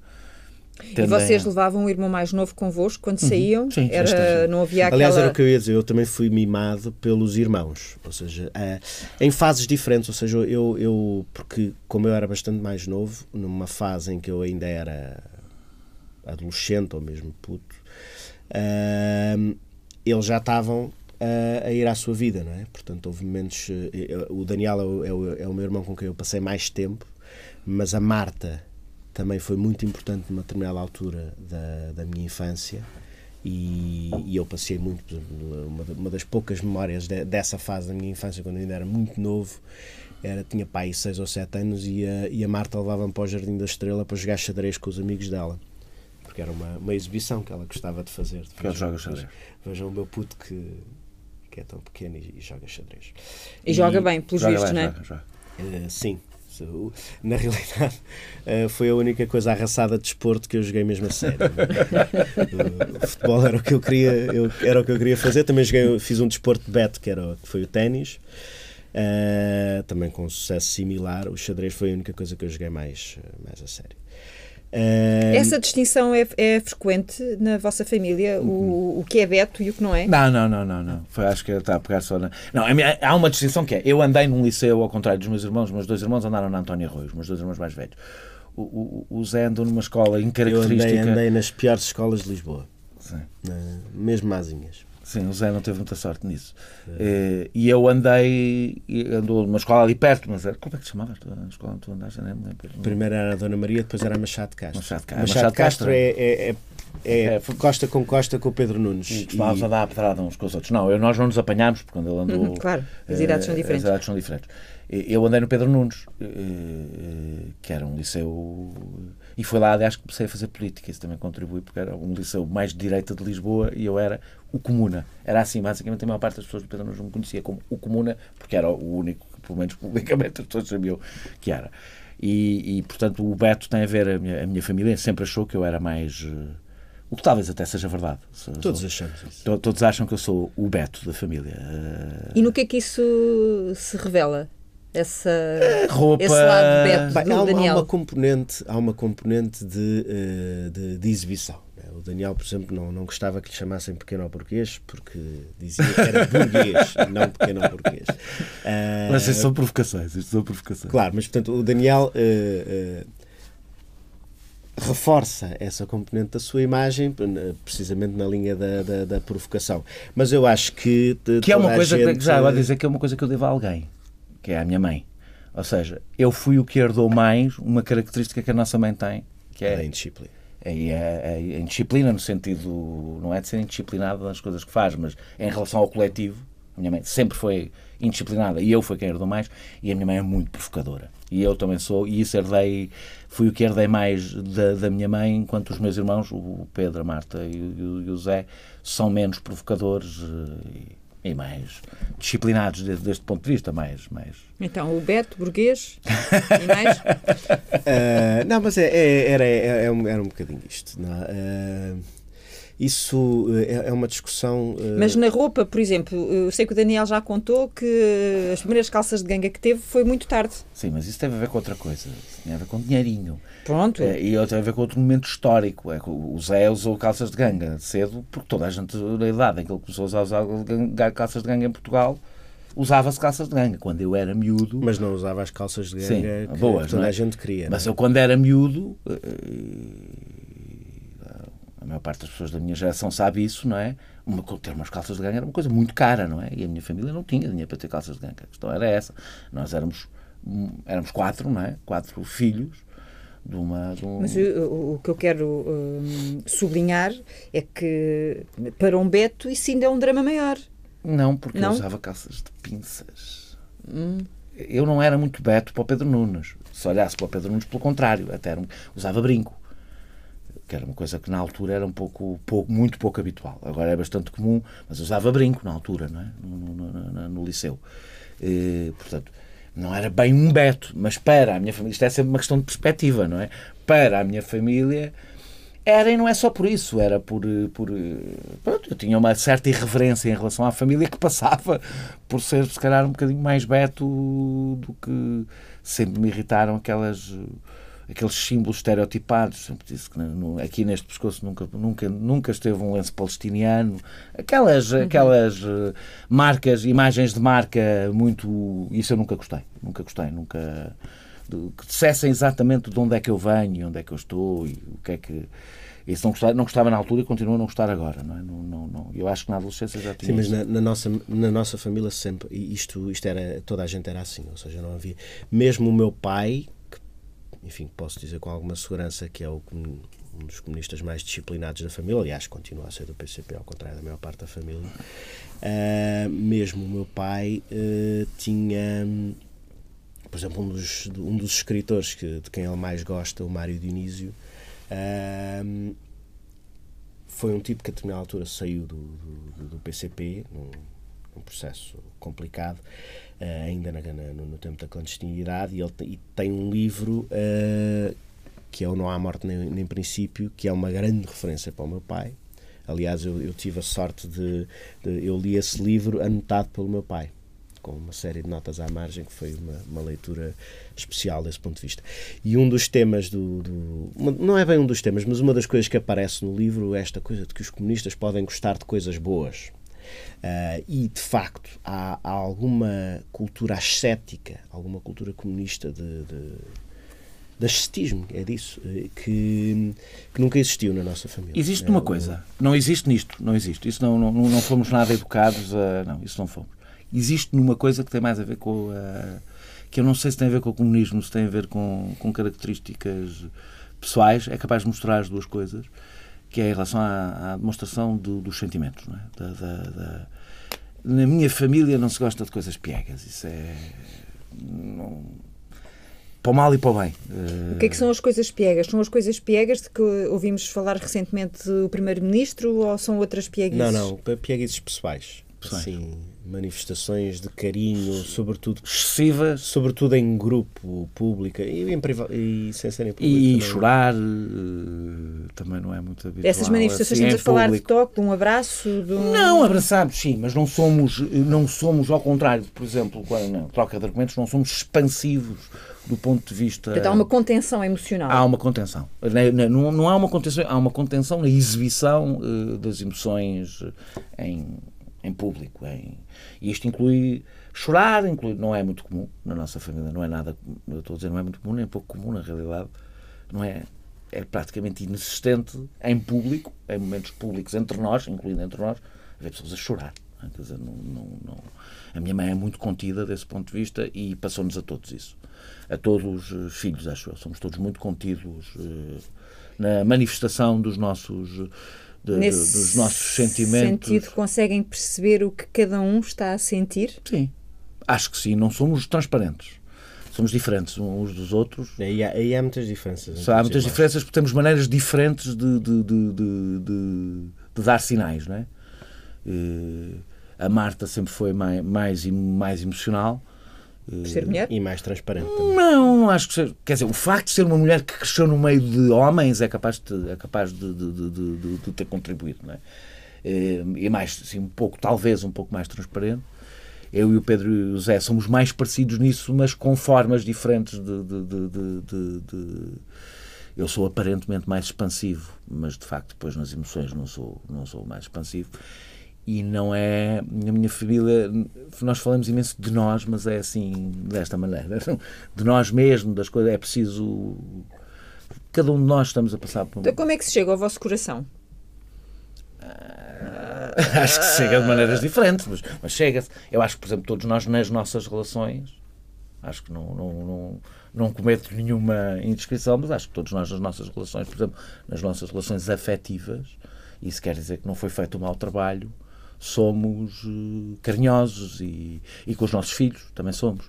Tendem... E vocês levavam um irmão mais novo convosco quando uhum. saíam? Sim, era, não havia aquela... Aliás, era o que eu ia dizer, eu também fui mimado pelos irmãos, ou seja, eh, em fases diferentes, ou seja, eu, eu, porque como eu era bastante mais novo, numa fase em que eu ainda era adolescente ou mesmo puto, uh, eles já estavam a, a, ir à sua vida, não é? Portanto, houve momentos. Eh, o Daniel é o, é o, é o meu irmão com quem eu passei mais tempo, mas a Marta também foi muito importante numa determinada altura da, da minha infância. E, e, eu passei muito uma, uma das poucas memórias de, dessa fase da minha infância quando eu ainda era muito novo era tinha pai seis ou sete anos e a, e a Marta levava-me para o Jardim da Estrela para jogar xadrez com os amigos dela porque era uma, uma exibição que ela gostava de fazer. De joga xadrez. Vejam o meu puto que que é tão pequeno e, e joga xadrez. E, e, joga bem, pelos vistos, não é? Joga, joga. Uh, sim. Na realidade, uh, foi a única coisa arraçada de desporto que eu joguei mesmo a sério. o, o, futebol era o que eu queria, eu, era o que eu queria fazer. Também joguei, fiz um desporto de bet, que, era, que foi o ténis. Uh, também com um sucesso similar. O xadrez foi a única coisa que eu joguei mais, mais a sério. Essa distinção é, é, frequente na vossa família, o, o que é Beto e o que não é? Não, não, não, não. não. Foi, acho que está a pegar só na... Não, há uma distinção que é, eu andei num liceu ao contrário dos meus irmãos, os meus dois irmãos andaram na Antónia Arroio, os meus dois irmãos mais velhos. O, o, o Zé andou numa escola incaracterística... Eu andei, andei nas piores escolas de Lisboa. Sim. Na, mesmo mazinhas. Sim, o Zé não teve muita sorte nisso. É. E eu andei, andou numa escola ali perto, mas era, como é que te chamavas a escola onde tu andaste? Nem lembro. Primeiro era a Dona Maria, depois era a Machado de Castro. Machado Castro, Machado de Castro é, é, é é, é, costa com costa com o Pedro Nunes. E costumávamos andar a pedrada uns com os outros. Não, eu, nós não nos apanhámos, porque quando ele andou. Uhum, claro, as idades são diferentes. As idades são diferentes. Eu andei no Pedro Nunes, que era um liceu. E foi lá, aliás, que comecei a fazer política. Isso também contribui, porque era um liceu mais de direita de Lisboa e eu era o Comuna. Era assim, basicamente, a maior parte das pessoas do Pedro me conhecia como o Comuna, porque era o único que, pelo menos publicamente, as pessoas sabiam que era. E, e, portanto, o Beto tem a ver, a minha, a minha família sempre achou que eu era mais. Uh, o que talvez até seja verdade. Sou, todos achamos isso. todos acham que eu sou o Beto da família. Uh, e no que é que isso se revela? Essa, roupa esse lado Beto Bem, há, uma, há, uma, componente há uma componente de, uh, de, de exibição o Daniel, por exemplo, não, não gostava que lhe chamassem pequeno burguês porque dizia que era burguês, não pequeno burguês. Uh, mas isto são provocações, isto são provocações. Claro, mas portanto o Daniel uh, uh, reforça essa componente da sua imagem, precisamente na linha da, da, da provocação. Mas eu acho que. Que é uma coisa gente... que já agora dizer que é uma coisa que eu devo a alguém, que é a minha mãe. Ou seja, eu fui o que herdou mais uma característica que a nossa mãe tem, que é a indisciplina é, é, é indisciplina no sentido, não é de ser indisciplinado nas coisas que faz, mas em relação ao coletivo, a minha mãe sempre foi indisciplinada e eu fui quem herdou mais e a minha mãe é muito provocadora e eu também sou e isso herdei fui o que herdei mais da, da minha mãe enquanto os meus irmãos o Pedro, a Marta e, o, e o Zé são menos provocadores eh, e, e mais disciplinados desde, deste ponto de vista, mais, mais... Então, o Beto, burguês, e mais? uh, não, mas é, é, era, era, é era, um, era um bocadinho isto. Não, uh, isso é, é uma discussão. Mas na roupa, por exemplo, eu sei que o Daniel já contou que as primeiras calças de ganga que teve foi muito tarde. Sim, mas isso teve a ver com outra coisa. Tem a ver com dinheirinho. Pronto. É, e tem a ver com outro momento histórico. É, o Zé usou calças de ganga cedo, porque toda a gente, na idade em que ele começou a usar calças de ganga em Portugal, usava-se calças de ganga. Quando eu era miúdo. Mas não usava as calças de ganga Sim, que, boas, que toda é? a gente queria. Mas é? eu, quando era miúdo, eh, a maior parte das pessoas da minha geração sabe isso, não é? Uma, ter umas calças de ganga era uma coisa muito cara, não é? E a minha família não tinha dinheiro para ter calças de ganga. A questão era essa. Nós éramos, éramos quatro, não é? Quatro filhos. De uma, de um... Mas o, o, que eu quero um, sublinhar é que para um Beto isso ainda é um drama maior. Não, porque não? eu usava calças de pinças. Hum. Eu não era muito Beto para o Pedro Nunes. Se olhasse para o Pedro Nunes, pelo contrário, até era, usava brinco que era uma coisa que na altura era um pouco, pouco, muito pouco habitual. Agora é bastante comum, mas usava brinco na altura, não é? no, no, no, no liceu. E, portanto, não era bem um Beto, mas para a minha família, isto é sempre uma questão de perspectiva, não é? Para a minha família era e não é só por isso, era por, por pronto, eu tinha uma certa irreverência em relação à família que passava por ser se calhar um bocadinho mais Beto do que sempre me irritaram aquelas aqueles símbolos estereotipados. Sempre disse que aqui neste pescoço nunca, nunca, nunca esteve um lenço palestiniano. Aquelas, uhum. aquelas uh, marcas, imagens de marca muito. Isso eu nunca gostei. Nunca gostei. Nunca. Que dissessem exatamente de onde é que eu venho, onde é que eu estou e o que é que. Isso não gostava, não gostava na altura e continua a não gostar agora. Não é? não, não, não. Eu acho que na adolescência já tinha. Sim, mas na, na, nossa, na nossa família sempre. Isto, isto era. Toda a gente era assim. Ou seja, não havia. Mesmo o meu pai, enfim, posso dizer com alguma segurança que é o, um dos comunistas mais disciplinados da família, aliás, continua a ser do PCP, ao contrário da maior parte da família. Uh, mesmo o meu pai uh, tinha, por exemplo, um dos, um dos escritores que, de quem ele mais gosta, o Mário Dionísio, uh, foi um tipo que a determinada altura saiu do, do, do PCP, num processo complicado, uh, ainda na, na, no, no, tempo da clandestinidade, e ele e tem um livro uh, que é o Não Há Morte nem, nem Princípio, que é uma grande referência para o meu pai. Aliás, eu, eu tive a sorte de, de, Eu li esse livro anotado pelo meu pai, com uma série de notas à margem, que foi uma, uma leitura especial desse ponto de vista. E um dos temas do, do. Não é bem um dos temas, mas uma das coisas que aparece no livro é esta coisa de que os comunistas podem gostar de coisas boas Uh, e, de facto, há, há, alguma cultura ascética, alguma cultura comunista de, de, de ascetismo, é disso, eh, que, que, nunca existiu na nossa família. Existe é uma coisa, não existe nisto, não existe. Isso não, não, não fomos nada educados a. Não, isso não fomos. Existe numa coisa que tem mais a ver com a. que eu não sei se tem a ver com o comunismo, se tem a ver com, com características pessoais, é capaz de mostrar as duas coisas que é em relação à, à demonstração do, dos sentimentos. É? Da, da, da... Na minha família não se gosta de coisas piegas. Isso é. Não... Para o mal e para o bem. O que é que são as coisas piegas? São as coisas piegas de que ouvimos falar recentemente o Primeiro-Ministro ou são outras piegas? Não, não, piegas pessoais. pessoais. Sim, manifestações de carinho, sobretudo excessivas, sobretudo em grupo público e, em priva e sem serem público. E também. chorar uh, também não é muito habitual. Essas manifestações assim, estamos a falar público. de toque, de um abraço, de um... Não, abraçamos sim, mas não somos não somos ao contrário, por exemplo, quando não, troca de argumentos, não somos expansivos do ponto de vista. Portanto, há uma contenção emocional. Há uma contenção. Não, não há uma contenção, há uma contenção na exibição uh, das emoções em em público. Em, e isto inclui chorar, inclui, não é muito comum na nossa família, não é nada, eu estou a dizer, não é muito comum, nem pouco comum na realidade, não é, é praticamente inexistente em público, em momentos públicos entre nós, incluindo entre nós, haver pessoas a chorar. É? Quer dizer, não, não, não, a minha mãe é muito contida desse ponto de vista e passou-nos a todos isso. A todos os filhos, acho eu. Somos todos muito contidos uh, na manifestação dos nossos de, Nesse dos nossos sentimentos. sentido, conseguem perceber o que cada um está a sentir? Sim, acho que sim. Não somos transparentes. Somos diferentes uns dos outros. E há, e há muitas diferenças. Há muitas diferenças porque temos maneiras diferentes de, de, de, de, de dar sinais, não é? a Marta sempre foi mais, mais, mais emocional Por ser mulher? E mais transparente também. Não, não acho que seja. Quer dizer, o facto de ser uma mulher que cresceu no meio de homens é capaz de, é capaz de, de, de, de ter contribuído, não é? E mais, assim, um pouco, talvez um pouco mais transparente. Eu e o Pedro e o José somos mais parecidos nisso, mas com formas diferentes de, de eu sou aparentemente mais expansivo, mas de facto depois nas emoções não sou, não sou mais expansivo. E não é. Na minha família, nós falamos imenso de nós, mas é assim, desta maneira. De nós mesmo, das coisas. É preciso. Cada um de nós estamos a passar por. Então, como é que se chega ao vosso coração? Ah, acho que se chega de maneiras diferentes, mas, mas chega-se. Eu acho que, por exemplo, todos nós nas nossas relações, acho que não, não, não não cometo nenhuma indiscrição, mas acho que todos nós, nas nossas relações, por exemplo, nas nossas relações afetivas, isso quer dizer que não foi feito um mau trabalho, somos uh, carinhosos e, e com os nossos filhos também somos,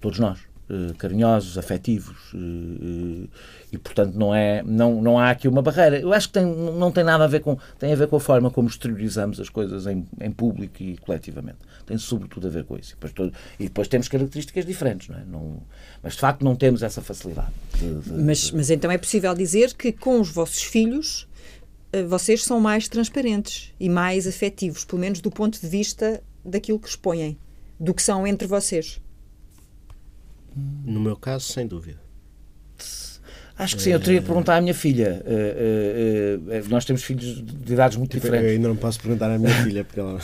todos nós. Uh, carinhosos, afetivos uh, e portanto não é não não há aqui uma barreira eu acho que tem, não tem nada a ver com tem a ver com a forma como exteriorizamos as coisas em, em público e coletivamente tem sobretudo a ver com isso. E depois, todo, e depois temos características diferentes, não é? Não, mas de facto não temos essa facilidade. De, de, mas, mas então é possível dizer que com os vossos filhos eh, vocês são mais transparentes e mais afetivos, pelo menos do ponto de vista daquilo que expõem, do que são entre vocês. No meu caso, sem dúvida. Acho que sim, eu teria que perguntar à minha filha. Uh, uh, uh, nós temos filhos de idades muito tipo, diferentes. Eu ainda não posso perguntar à minha filha porque ela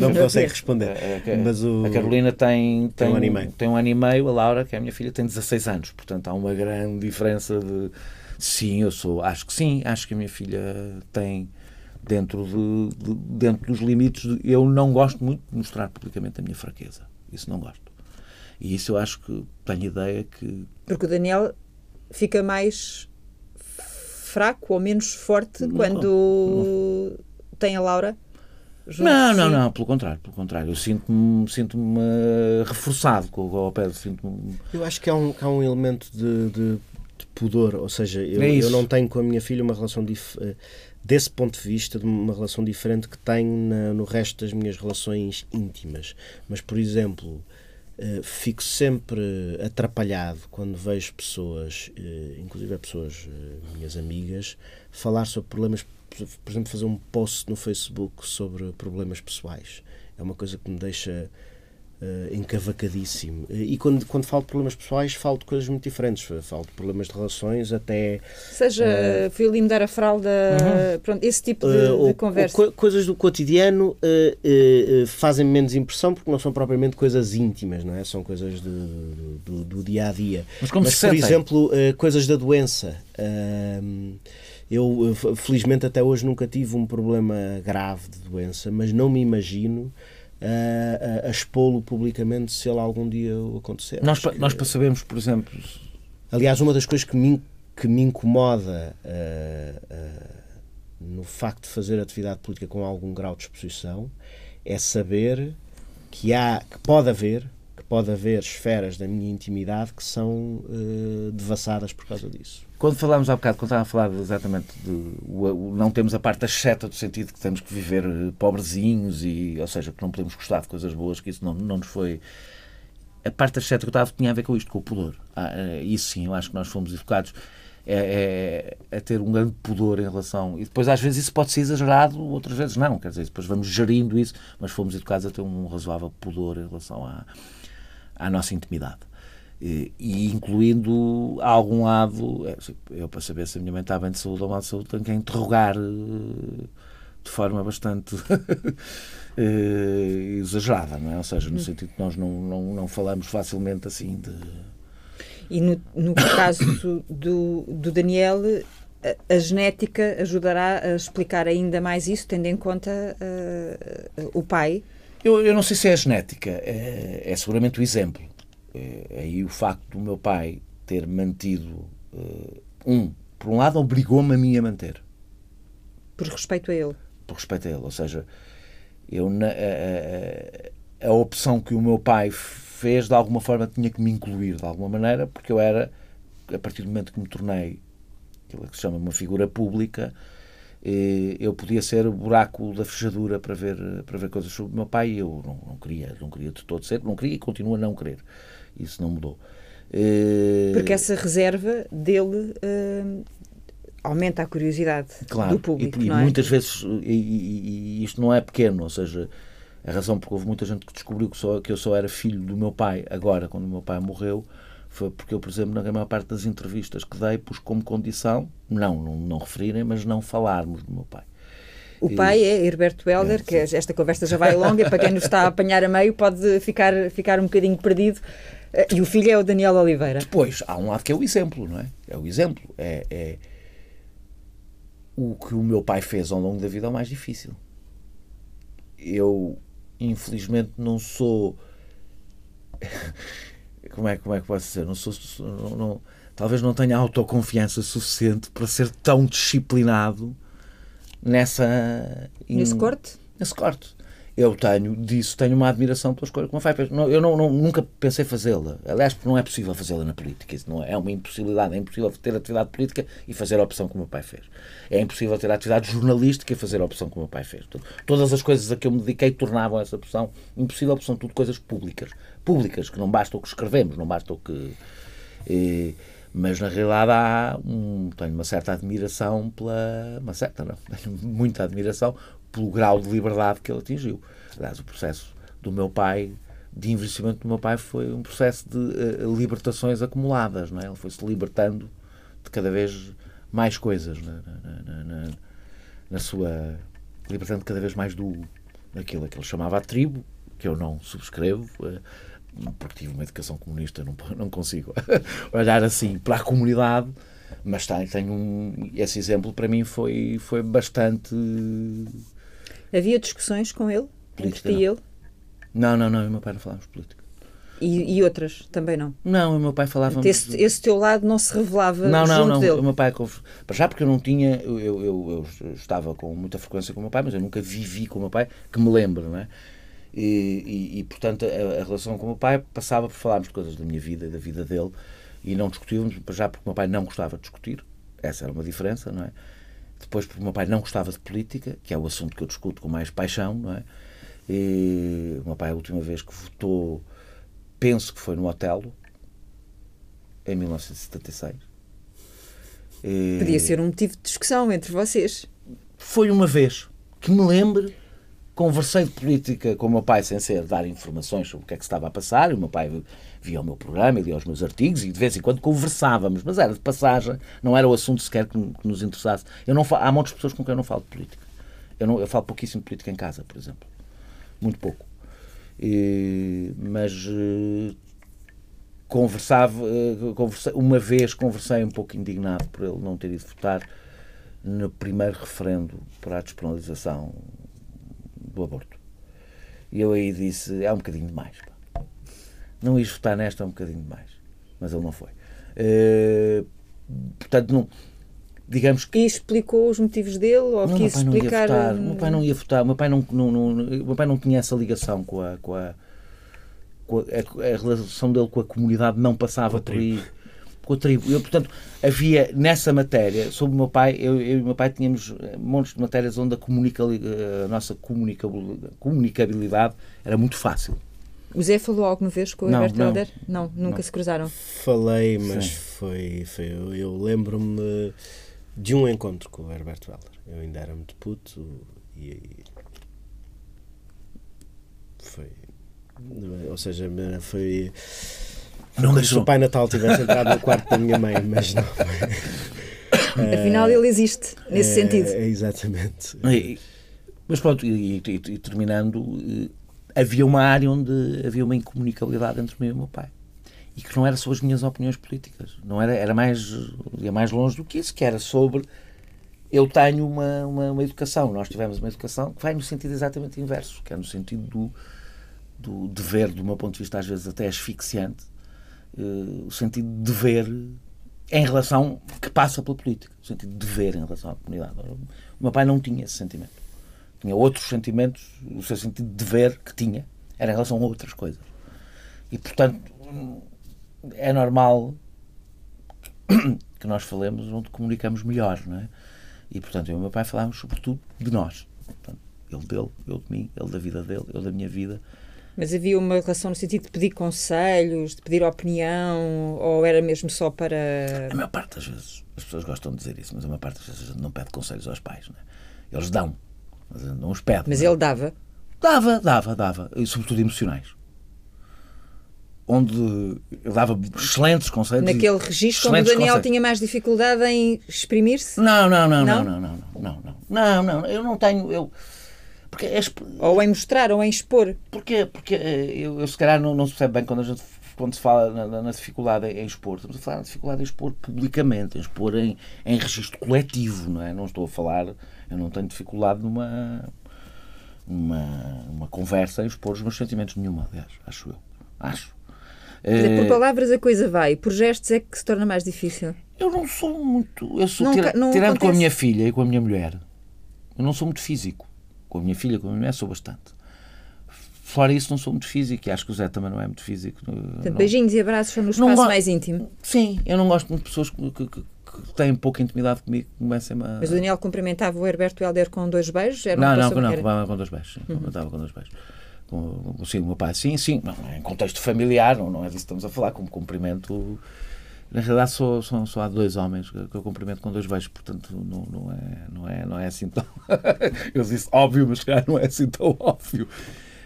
não consegue responder. Mas o... A Carolina tem, tem, tem, um ano e meio. tem um ano e meio, a Laura, que é a minha filha, tem 16 anos. Portanto, há uma grande diferença de. Sim, eu sou. Acho que sim, acho que a minha filha tem. Dentro, de, de dentro dos limites, de, eu não gosto muito de mostrar publicamente a minha fraqueza. Isso não gosto. E isso eu acho que tenho ideia que. Porque o Daniel fica mais fraco ou menos forte não, quando não. tem a Laura? Não, não, não, pelo contrário, pelo contrário. Eu sinto-me sinto reforçado com o Pedro. Sinto eu acho que há um, há um elemento de, de pudor, ou seja, eu, é eu, não tenho com a minha filha uma relação dif eh, desse ponto de vista, de uma relação diferente que tenho na, no resto das minhas relações íntimas. Mas, por exemplo, Uh, fico sempre atrapalhado quando vejo pessoas, uh, inclusive pessoas uh, minhas amigas, falar sobre problemas, por exemplo, fazer um post no Facebook sobre problemas pessoais. É uma coisa que me deixa uh, encavacadíssimo. E quando, quando falo de problemas pessoais, falo de coisas muito diferentes. Falo de problemas de relações, até. Seja, uh, fui dar a fralda, uhum. pronto, esse tipo de, uh, de conversa. Ou, coisas do cotidiano fazem menos impressão porque não são propriamente coisas íntimas, não é? São coisas do, do, do dia a dia. Mas, como Mas por exemplo, coisas da doença. eu, felizmente, até hoje nunca tive um problema grave de doença, mas não me imagino a, a, expô-lo publicamente se ele algum dia acontecer. Nós, que, nós para sabermos, por exemplo. Aliás, uma das coisas que me, que me incomoda uh, uh, no facto de fazer atividade política com algum grau de exposição é saber que há, que pode haver, pode haver esferas da minha intimidade que são uh, devassadas por causa disso. Quando falámos há bocado, quando estava a falar exatamente de o, o, não temos a parte da cheta do sentido que temos que viver eh, pobrezinhos e, ou seja, que não podemos gostar de coisas boas, que isso não, não nos foi. A parte cheta que eu estava tinha a ver com isto, com o pudor. Ah, eh, isso sim, eu acho que nós fomos educados é, é, é, ter um grande pudor em relação. E depois, às vezes, isso pode ser exagerado, outras vezes não. Quer dizer, depois vamos gerindo isso, mas fomos educados a ter um razoável pudor em relação à, à nossa intimidade e, incluindo algum lado, é, eu para saber se a minha mãe está bem de saúde ou mal de saúde, tenho que interrogar eh, de forma bastante eh, exagerada, não é? Ou seja, no hum. sentido que nós não, não, não falamos facilmente assim de. E no, no caso do, do Daniel, a, a, genética ajudará a explicar ainda mais isso, tendo em conta uh, o pai? Eu, eu não sei se é a genética, é, é seguramente o exemplo é, aí o facto do meu pai ter mantido uh, um, por um lado, obrigou-me a mim a manter. Por respeito a ele. Por respeito a ele, ou seja, eu na, a, a, a, opção que o meu pai fez de alguma forma tinha que me incluir de alguma maneira, porque eu era, a partir do momento que me tornei aquilo que se chama uma figura pública, eu podia ser o buraco da fechadura para ver, para ver coisas sobre o meu pai e eu não, não queria, não queria de todo ser, não queria e continuo a não querer. Isso não mudou. Porque essa reserva dele uh, aumenta a curiosidade claro, do público. E, e é? muitas vezes, e, e, isto não é pequeno, ou seja, a razão porque houve muita gente que descobriu que, só, que eu só era filho do meu pai, agora, quando o meu pai morreu, foi porque eu, por exemplo, na maior parte das entrevistas que dei, pus como condição, não, não, não referirem, mas não falarmos do meu pai. O pai é Herberto Helder, é, que esta conversa já vai longa, para quem nos está a apanhar a meio pode ficar, ficar um bocadinho perdido. Eh, e o filho é o Daniel Oliveira. Depois, há um lado que é o exemplo, não é? É o exemplo. É, é, o que o meu pai fez ao longo da vida é o mais difícil. Eu, infelizmente, não sou. Como é, como é que posso dizer? Não sou. Não, não, talvez não tenha autoconfiança suficiente para ser tão disciplinado nessa. Nesse corte? Nesse corte eu tenho disso, tenho uma admiração pelas coisas que me faz. Eu não, não, nunca pensei fazê-la. Aliás, porque não é possível fazê-la na política. Isso não é, é uma impossibilidade. É impossível ter atividade política e fazer a opção que o meu pai fez. É impossível ter atividade jornalística e fazer a opção que o meu pai fez. Todas as coisas a que eu me dediquei tornavam essa opção impossível, porque são tudo coisas públicas. Públicas, que não basta o que escrevemos, não basta o que. E, mas na realidade há um, tenho uma certa admiração pela. Uma certa, não, tenho muita admiração pelo grau de liberdade que ele atingiu. Aliás, o processo do meu pai, de envelhecimento do meu pai, foi um processo de uh, libertações acumuladas. Não é? Ele foi-se libertando de cada vez mais coisas na, na, na, na, sua. libertando cada vez mais do daquilo que ele chamava a tribo, que eu não subscrevo. Uh, porque tive uma educação comunista, não, não consigo olhar assim para a comunidade, mas tenho um, esse exemplo para mim foi, foi bastante Havia discussões com ele? Política, entre ti e ele? Não, não, não. Eu e o meu pai não falávamos política. E, e, outras também não? Não, o meu pai falava. Esse, esse teu lado não se revelava não, não, não. Dele. O meu pai, para já porque eu não tinha, eu, eu, eu, eu, estava com muita frequência com o meu pai, mas eu nunca vivi com o meu pai, que me lembro, não é? E, e, e portanto a, a, relação com o meu pai passava por falarmos de coisas da minha vida e da vida dele e não discutíamos, para já porque o meu pai não gostava de discutir, essa era uma diferença, não é? Depois, porque o meu pai não gostava de política, que é o assunto que eu discuto com mais paixão, não é? E o meu pai, a última vez que votou, penso que foi no Otelo, em 1976. E... Podia ser um motivo de discussão entre vocês. Foi uma vez que me lembre conversei de política com o meu pai sem ser dar informações sobre o que é que se estava a passar. O meu pai via o meu programa lia os meus artigos e de vez em quando conversávamos, mas era de passagem, não era o assunto sequer que, nos interessasse. Eu não falo, há muitas pessoas com quem eu não falo de política. Eu, não, eu falo pouquíssimo de política em casa, por exemplo. Muito pouco. E, mas uh, conversava, conversei, uma vez conversei um pouco indignado por ele não ter ido votar no primeiro referendo para a despenalização do aborto. E eu aí disse: é um bocadinho demais. Pá. Não ires votar nesta é um bocadinho demais. Mas ele não foi. Uh, portanto, não. Digamos que... E explicou os motivos dele? Ou não, quis explicar. Votar. O meu pai não ia votar. O meu pai não, não, não, meu pai não tinha essa ligação com a. Com a, com a, a, a relação dele com a comunidade não passava por aí com a tribo. Eu, portanto, havia nessa matéria, sobre o meu pai, eu, eu e o meu pai tínhamos eh, montes de matérias onde a, comunica, eh, a nossa comunicabilidade era muito fácil. O Zé falou alguma vez com o não, Herbert Helder? Não, nunca não. se cruzaram. Falei, mas foi, foi. Eu, eu lembro-me de um encontro com o Herbert Helder. Eu ainda era muito puto e. Foi. Ou seja, foi não Como se o Pai Natal tivesse entrado no quarto da minha mãe, mas não. Afinal, ele existe, nesse é, sentido. É, exatamente. E, mas pronto, e, e, e, terminando, eh, havia uma área onde havia uma incomunicabilidade entre mim e o meu pai. E que não era sobre as minhas opiniões políticas. Não era, era mais, ia mais longe do que isso, que era sobre eu tenho uma, uma, uma, educação, nós tivemos uma educação que vai no sentido exatamente inverso, que é no sentido do, do dever, do meu ponto de vista, às vezes até asfixiante, uh, o sentido de dever em relação que passa pela política, o sentido de dever em relação à comunidade. O meu pai não tinha esse sentimento. Tinha outros sentimentos, o seu sentido de dever que tinha era em relação a outras coisas. E, portanto, é normal que nós falemos onde comunicamos melhor, não é? E, portanto, eu e o meu pai falámos sobretudo de nós. Portanto, ele dele, eu de mim, ele da vida dele, eu da minha vida mas havia uma relação no sentido de pedir conselhos, de pedir opinião, ou era mesmo só para. A maior parte das vezes, as pessoas gostam de dizer isso, mas a maior parte das vezes a gente não pede conselhos aos pais, não é? Eles dão, mas a gente não os pede. Mas ele dava? Dava, dava, dava, e sobretudo emocionais onde ele dava excelentes conselhos. Naquele registro onde o Daniel tinha mais dificuldade em exprimir-se? Não não não, não não não, não, não, não, não, não, não, Eu não tenho, eu porque é, ou em mostrar, ou em expor. Porque, porque eh, eu, eu se calhar não, não se percebe bem quando, a gente, quando se fala na, na, dificuldade em expor. Estamos a falar na dificuldade em expor publicamente, em expor em, em registro coletivo, não é? Não estou a falar, eu não tenho dificuldade numa, numa, numa conversa em expor os meus sentimentos nenhuma, aliás, acho eu. Acho. Dizer, por eh, palavras a coisa vai, por gestos é que se torna mais difícil. Eu não sou muito. Eu sou, não, tira, não tirando acontece. com a minha filha e com a minha mulher, eu não sou muito físico com a minha filha, com a minha mulher, sou bastante. Fora isso, não sou muito físico e acho que o Zé também não é muito físico. Portanto, não... Beijinhos e abraços são no espaço mais íntimo. Sim, eu não gosto muito de pessoas que, que, que, têm pouca intimidade comigo comecem a. Mas o Daniel cumprimentava o Herberto Helder com dois beijos? Era não, não, não, com dois beijos. Uhum. com dois beijos. Com, sim, o meu pai, sim, sim, não, em contexto familiar, não, não é disso que estamos a falar, como cumprimento na realidade, só, só, só há dois homens que, eu cumprimento com dois beijos, portanto, não, não, é, não, é, não é assim tão. eu disse óbvio, mas calhar não é assim tão óbvio.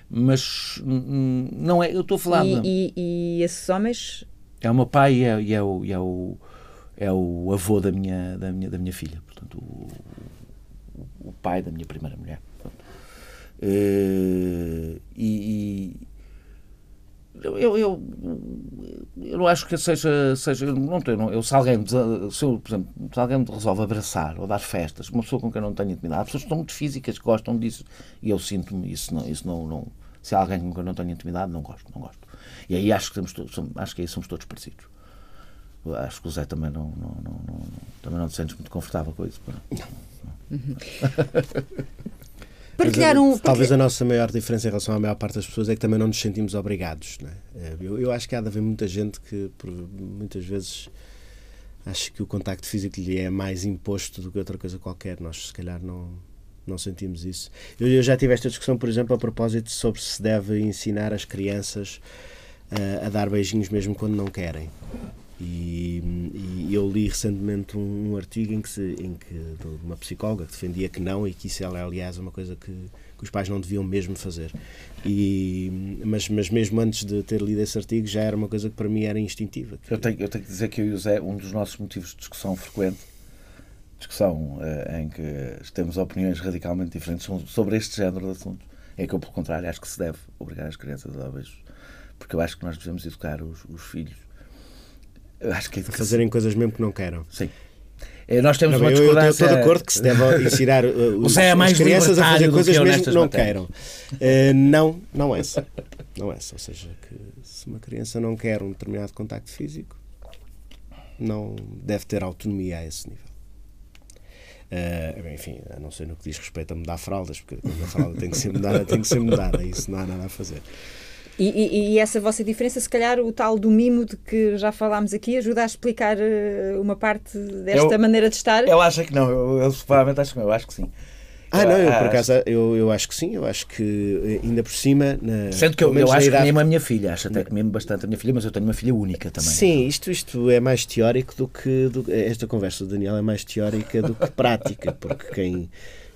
Mas não é. Eu estou a falar. E, e, e, esses homens? É o meu pai e é, e é, o, e é, o, é o avô da minha, da minha, da minha filha, portanto, o, o pai da minha primeira mulher. Uh, e, eu, eu, eu, não acho que seja. seja eu não tenho, eu, se alguém, se, eu, por exemplo, se alguém me resolve abraçar ou dar festas, uma pessoa com quem eu não tenho intimidade, há pessoas que estão muito físicas, gostam disso, e eu sinto-me, isso não, isso não, não. Se há alguém com quem eu não tenho intimidade, não gosto, não gosto. E aí acho que, temos, somos, acho que aí somos todos parecidos. Acho que o Zé também não, não, não, não também não te sentes muito confortável com isso. Não. Uhum. partilhar um. Talvez a nossa maior diferença em relação à maior parte das pessoas é que também não nos sentimos obrigados. É? Eu, eu, acho que há de haver muita gente que, por, muitas vezes, acho que o contacto físico lhe é mais imposto do que outra coisa qualquer. Nós, se calhar, não, não sentimos isso. Eu, eu já tive esta discussão, por exemplo, a propósito sobre se deve ensinar as crianças uh, a dar beijinhos mesmo quando não querem. E, e, eu li recentemente um, um, artigo em que, se, em que de uma psicóloga que defendia que não e que isso era, aliás, uma coisa que, que os pais não deviam mesmo fazer. E, mas, mas mesmo antes de ter lido esse artigo já era uma coisa que para mim era instintiva. Eu tenho, eu tenho que dizer que eu e o Zé, um dos nossos motivos de discussão frequente, discussão uh, em que temos opiniões radicalmente diferentes sobre este género de assuntos, é que eu, pelo contrário, acho que se deve obrigar as crianças a beijos. Porque eu acho que nós devemos educar os, os filhos acho que é fazerem coisas mesmo que não queiram. Sim. É, nós temos não, uma discordância... Eu estou de acordo que se deve ensinar uh, os, é as crianças a fazer coisas que mesmo que não queiram. Uh, não, não é essa. Não é essa. Ou seja, que se uma criança não quer um determinado contacto físico, não deve ter autonomia a esse nível. Uh, enfim, a não ser no que diz respeito a mudar fraldas, porque a fralda tem que ser mudada, tem que ser mudada, isso não há nada a fazer. E, e, e, essa vossa diferença, se calhar o tal do mimo de que já falámos aqui, ajuda a explicar uh, uma parte desta eu, maneira de estar? Ele acha que não, eu, eu provavelmente acho que não, eu acho que sim. Ah, não, eu por acaso eu, eu acho que sim, eu acho que eh, ainda por cima. Na, Sendo que eu, eu acho idade... que mesmo a minha filha, acho até que mesmo bastante a minha filha, mas eu tenho uma filha única também. Sim, isto, isto é mais teórico do que. Do, esta conversa do Daniel é mais teórica do que prática, porque quem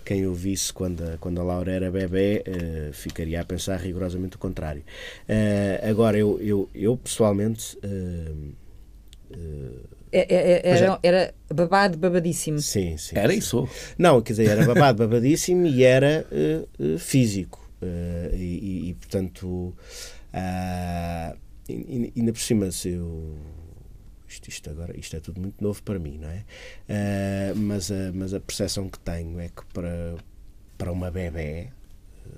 quem ouvisse quando a, quando a Laura era bebê uh, ficaria a pensar rigorosamente o contrário. Uh, agora, eu, eu, eu pessoalmente. Uh, era, era, babado, babadíssimo. Sim, sim. Era isso? Não, quer dizer, era babado, babadíssimo e era físico. E, e, e, portanto, ainda por cima, se eu isto, isto, agora, isto é tudo muito novo para mim, não é? Uh, mas, a, mas a percepção que tenho é que para, para uma bebê,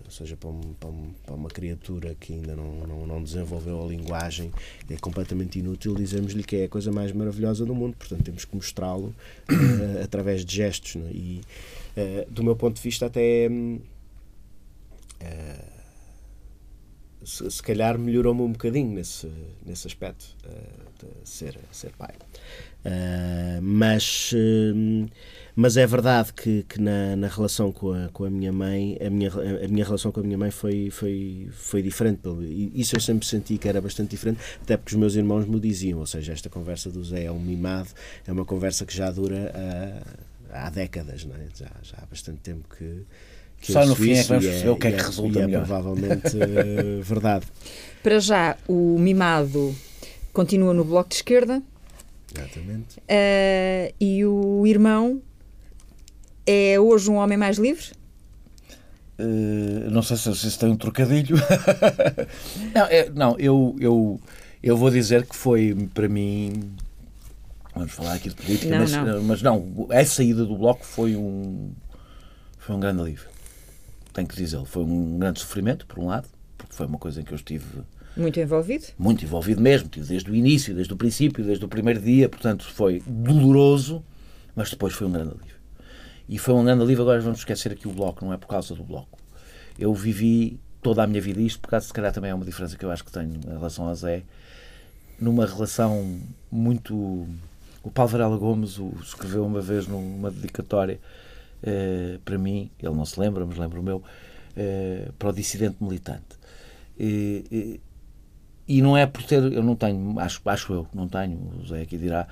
ou seja, para, um, para, um, para, uma criatura que ainda não, não, não, desenvolveu a linguagem, é completamente inútil dizermos-lhe que é a coisa mais maravilhosa do mundo. Portanto, temos que mostrá-lo uh, através de gestos. É? E, uh, do meu ponto de vista, até. Uh, se, se calhar melhorou-me um bocadinho nesse, nesse aspecto de ser, ser pai. Uh, mas, uh, Mas é verdade que, que na, na relação com a, com a minha mãe, a minha, a minha relação com a minha mãe foi, foi, foi diferente. Isso eu sempre senti que era bastante diferente, até porque os meus irmãos me diziam. Ou seja, esta conversa do Zé é um mimado, é uma conversa que já dura há, há décadas, não é? já, já há bastante tempo que. que Só no fim é que vamos perceber o que é que é, resulta é melhor. É provavelmente uh, verdade. Para já, o mimado continua no Bloco de Esquerda. Exatamente. Uh, e o irmão é hoje um homem mais livre? Uh, não sei se, se tem um trocadilho. não, é, não eu, eu, eu vou dizer que foi para mim. Vamos falar aqui de política, não, mas, não. mas não, a saída do bloco foi um, foi um grande alívio. Tenho que dizer, foi um grande sofrimento, por um lado, porque foi uma coisa em que eu estive muito envolvido? Muito envolvido mesmo, desde o início, desde o princípio, desde o primeiro dia, portanto foi doloroso, mas depois foi um grande alívio. E foi um grande alívio, agora vamos esquecer aqui o Bloco, não é por causa do Bloco. Eu vivi toda a minha vida isto, por causa, se calhar também é uma diferença que eu acho que tenho em relação a Zé, numa relação muito... O Paulo Varela Gomes o escreveu uma vez numa dedicatória eh, para mim, ele não se lembra, mas lembro o meu, eh, para o dissidente militante. E, e não é por ter, eu não tenho, acho, acho eu, não tenho, o Zé aqui dirá,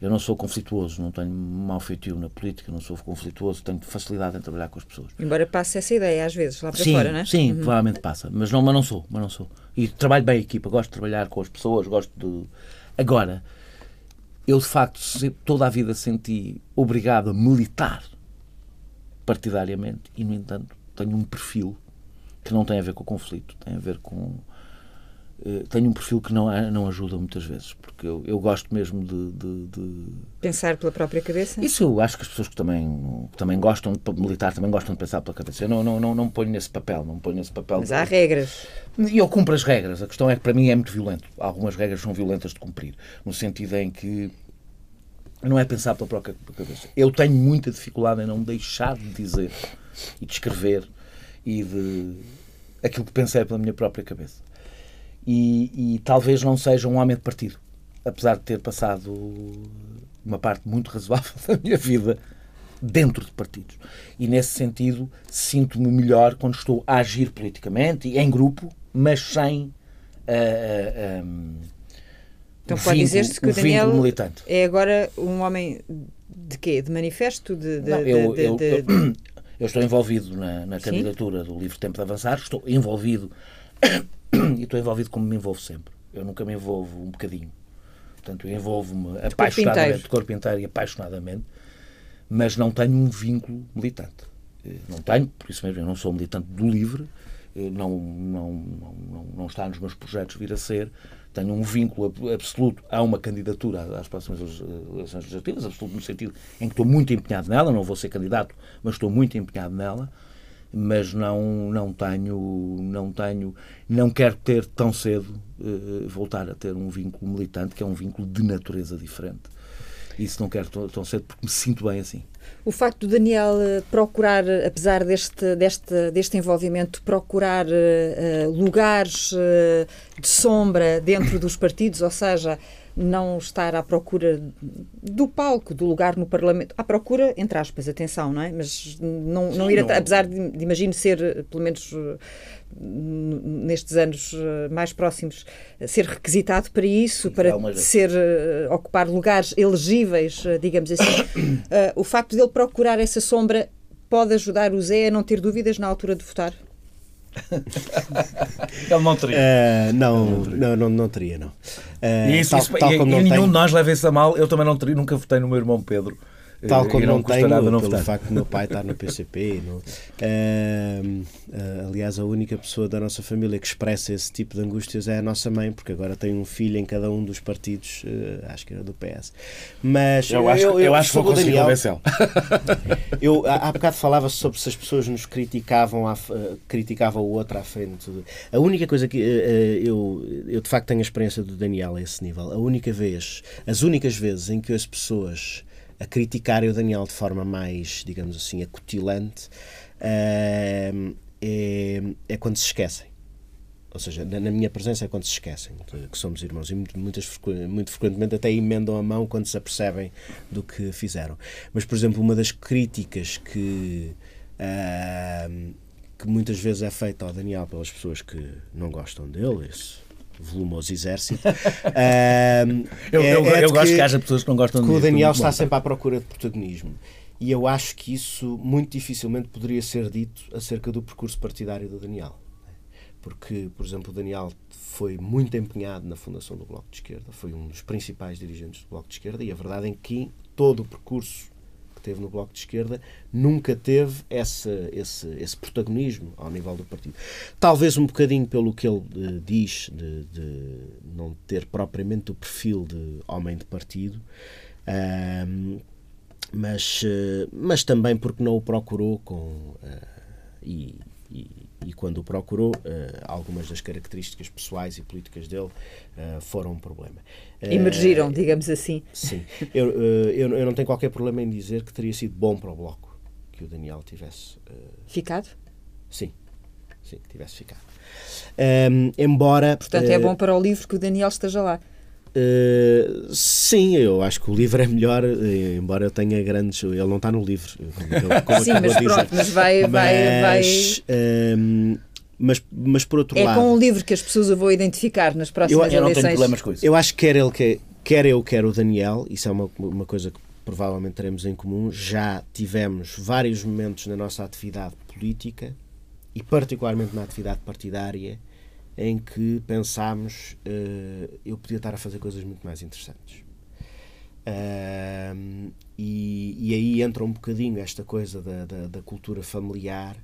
eu não sou conflituoso, não tenho mau feitio na política, não sou conflituoso, tenho facilidade em trabalhar com as pessoas. Embora passe essa ideia às vezes lá para sim, fora, não é? Sim, uhum. provavelmente passa, mas não, mas não sou, mas não sou. E trabalho bem a equipa, gosto de trabalhar com as pessoas, gosto de. Agora, eu de facto toda a vida senti obrigado a militar partidariamente e, no entanto, tenho um perfil que não tem a ver com o conflito, tem a ver com tenho um perfil que não, não ajuda muitas vezes, porque eu, eu gosto mesmo de, de, de, Pensar pela própria cabeça? Isso eu acho que as pessoas que também, que também gostam de militar também gostam de pensar pela cabeça. Eu não, não, não, não me ponho nesse papel, não me ponho nesse papel. Mas há regras. E eu cumpro as regras. A questão é que para mim é muito violento. Algumas regras são violentas de cumprir, no sentido em que não é pensar pela própria cabeça. Eu tenho muita dificuldade em não deixar de dizer e de escrever e de aquilo que pensei pela minha própria cabeça e, e, talvez não seja um homem de partido, apesar de ter passado uma parte muito razoável da minha vida dentro de partidos. E nesse sentido sinto-me melhor quando estou a agir politicamente e em grupo, mas sem uh, uh, um, então pode dizer-se que o Daniel militante. é agora um homem de quê? De manifesto? De, de, não, eu, de, eu, eu, eu, estou envolvido na, na candidatura do Livre Tempo de Avançar, estou envolvido e estou envolvido como me envolvo sempre. Eu nunca me envolvo um bocadinho. Portanto, eu envolvo-me apaixonadamente, de corpo inteiro e apaixonadamente, mas não tenho um vínculo militante. Eh, não tenho, por isso mesmo, eu não sou militante do LIVRE, eh, não, não, não, não está nos meus projetos vir a ser. Tenho um vínculo absoluto a uma candidatura às próximas eleições legislativas, absoluto no sentido em que estou muito empenhado nela, não vou ser candidato, mas estou muito empenhado nela mas não não tenho não tenho não quero ter tão cedo uh, voltar a ter um vínculo militante que é um vínculo de natureza diferente. Isso não quero tão, tão cedo porque me sinto bem assim. O facto de Daniel eh, procurar, apesar deste, deste, deste envolvimento, procurar uh, lugares uh, de sombra dentro dos partidos, ou seja, não estar à procura do palco, do lugar no Parlamento, à procura, entre aspas, atenção, não é? Mas não, não ir, não. apesar de, de imagino ser, pelo menos nestes anos eh, mais próximos, ser requisitado para isso, para ser uh, ocupar lugares elegíveis, digamos assim. Uh, o facto de ele procurar essa sombra pode ajudar o Zé a não ter dúvidas na altura de votar? Ele não teria. Uh, não, não, não, não, teria, não. Uh, e, isso, tal, isso, tal e, e nenhum de nós leva isso a mal. Eu também não teria, nunca votei no meu irmão Pedro. Tal como não, não tenho, nada não pelo votar. facto do meu pai estar no PCP. No, uh, uh, aliás, a única pessoa da nossa família que expressa esse tipo de angústias é a nossa mãe, porque agora tem um filho em cada um dos partidos, uh, acho que era do PS. Mas eu acho, eu, eu, eu acho que vou conseguir convencê-lo. eu, há, há bocado falava-se sobre se as pessoas nos criticavam, à, criticavam o outro à frente. A única coisa que eu, eu de facto tenho a experiência do Daniel a esse nível, a única vez, as únicas vezes em que as pessoas a criticarem o Daniel de forma mais, digamos assim, acutilante, uh, é, é quando se esquecem. ou seja, na, na, minha presença é quando se esquecem que, somos irmãos e muito, muitas, muito frequentemente até emendam a mão quando se apercebem do que fizeram. Mas, por exemplo, uma das críticas que, uh, que muitas vezes é feita ao Daniel pelas pessoas que não gostam dele, esse volumoso exército. uh, eu, é, eu, é eu gosto que, que haja pessoas que não gostam dele. o Daniel está sempre à procura de protagonismo. E eu acho que isso muito dificilmente poderia ser dito acerca do percurso partidário do Daniel. Porque, por exemplo, o Daniel foi muito empenhado na fundação do Bloco de Esquerda, foi um dos principais dirigentes do Bloco de Esquerda, e a verdade é que todo o percurso que teve no Bloco de Esquerda nunca teve esse, esse, esse protagonismo ao nível do partido. Talvez um bocadinho pelo que ele uh, diz, de, de, não ter propriamente o perfil de homem de partido. Uh, mas, eh, mas também porque não o procurou com, uh, e, e, e, quando o procurou, uh, algumas das características pessoais e políticas dele uh, foram um problema. Emergiram, digamos assim. Sim. Eu, eu, eu, não tenho qualquer problema em dizer que teria sido bom para o Bloco que o Daniel tivesse... Ficado? Sim. Sim, tivesse ficado. Um, embora... Portanto, é bom para o livro que o Daniel esteja lá. Uh, sim, eu acho que o livro é melhor, eh, embora eu tenha grandes. Ele não está no livro. Como, como sim, mas pronto, mas vai. vai, vai... Uh, mas, mas por outro é lado. É com o livro que as pessoas o vão identificar nas próximas eu, eu eleições. não tenho problemas com isso. Eu acho que quer ele, quer, quer eu, quer o Daniel, isso é uma, uma coisa que provavelmente teremos em comum. Já tivemos vários momentos na nossa atividade política e, particularmente na atividade partidária em que pensámos uh, eu podia estar a fazer coisas muito mais interessantes. Uh, e, e, aí entra um bocadinho esta coisa da, da, da cultura familiar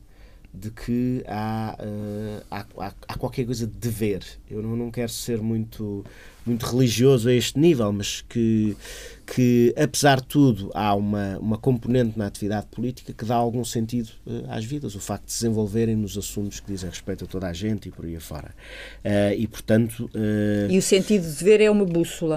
de que há, uh, há, há, qualquer coisa de dever. Eu não, não quero ser muito, muito religioso a este nível, mas que, que apesar de tudo, há uma, uma componente na atividade política que dá algum sentido uh, às vidas. O facto de se desenvolverem nos assuntos que dizem respeito a toda a gente e por aí afora. Uh, e, portanto. e o sentido de dever é uma bússola.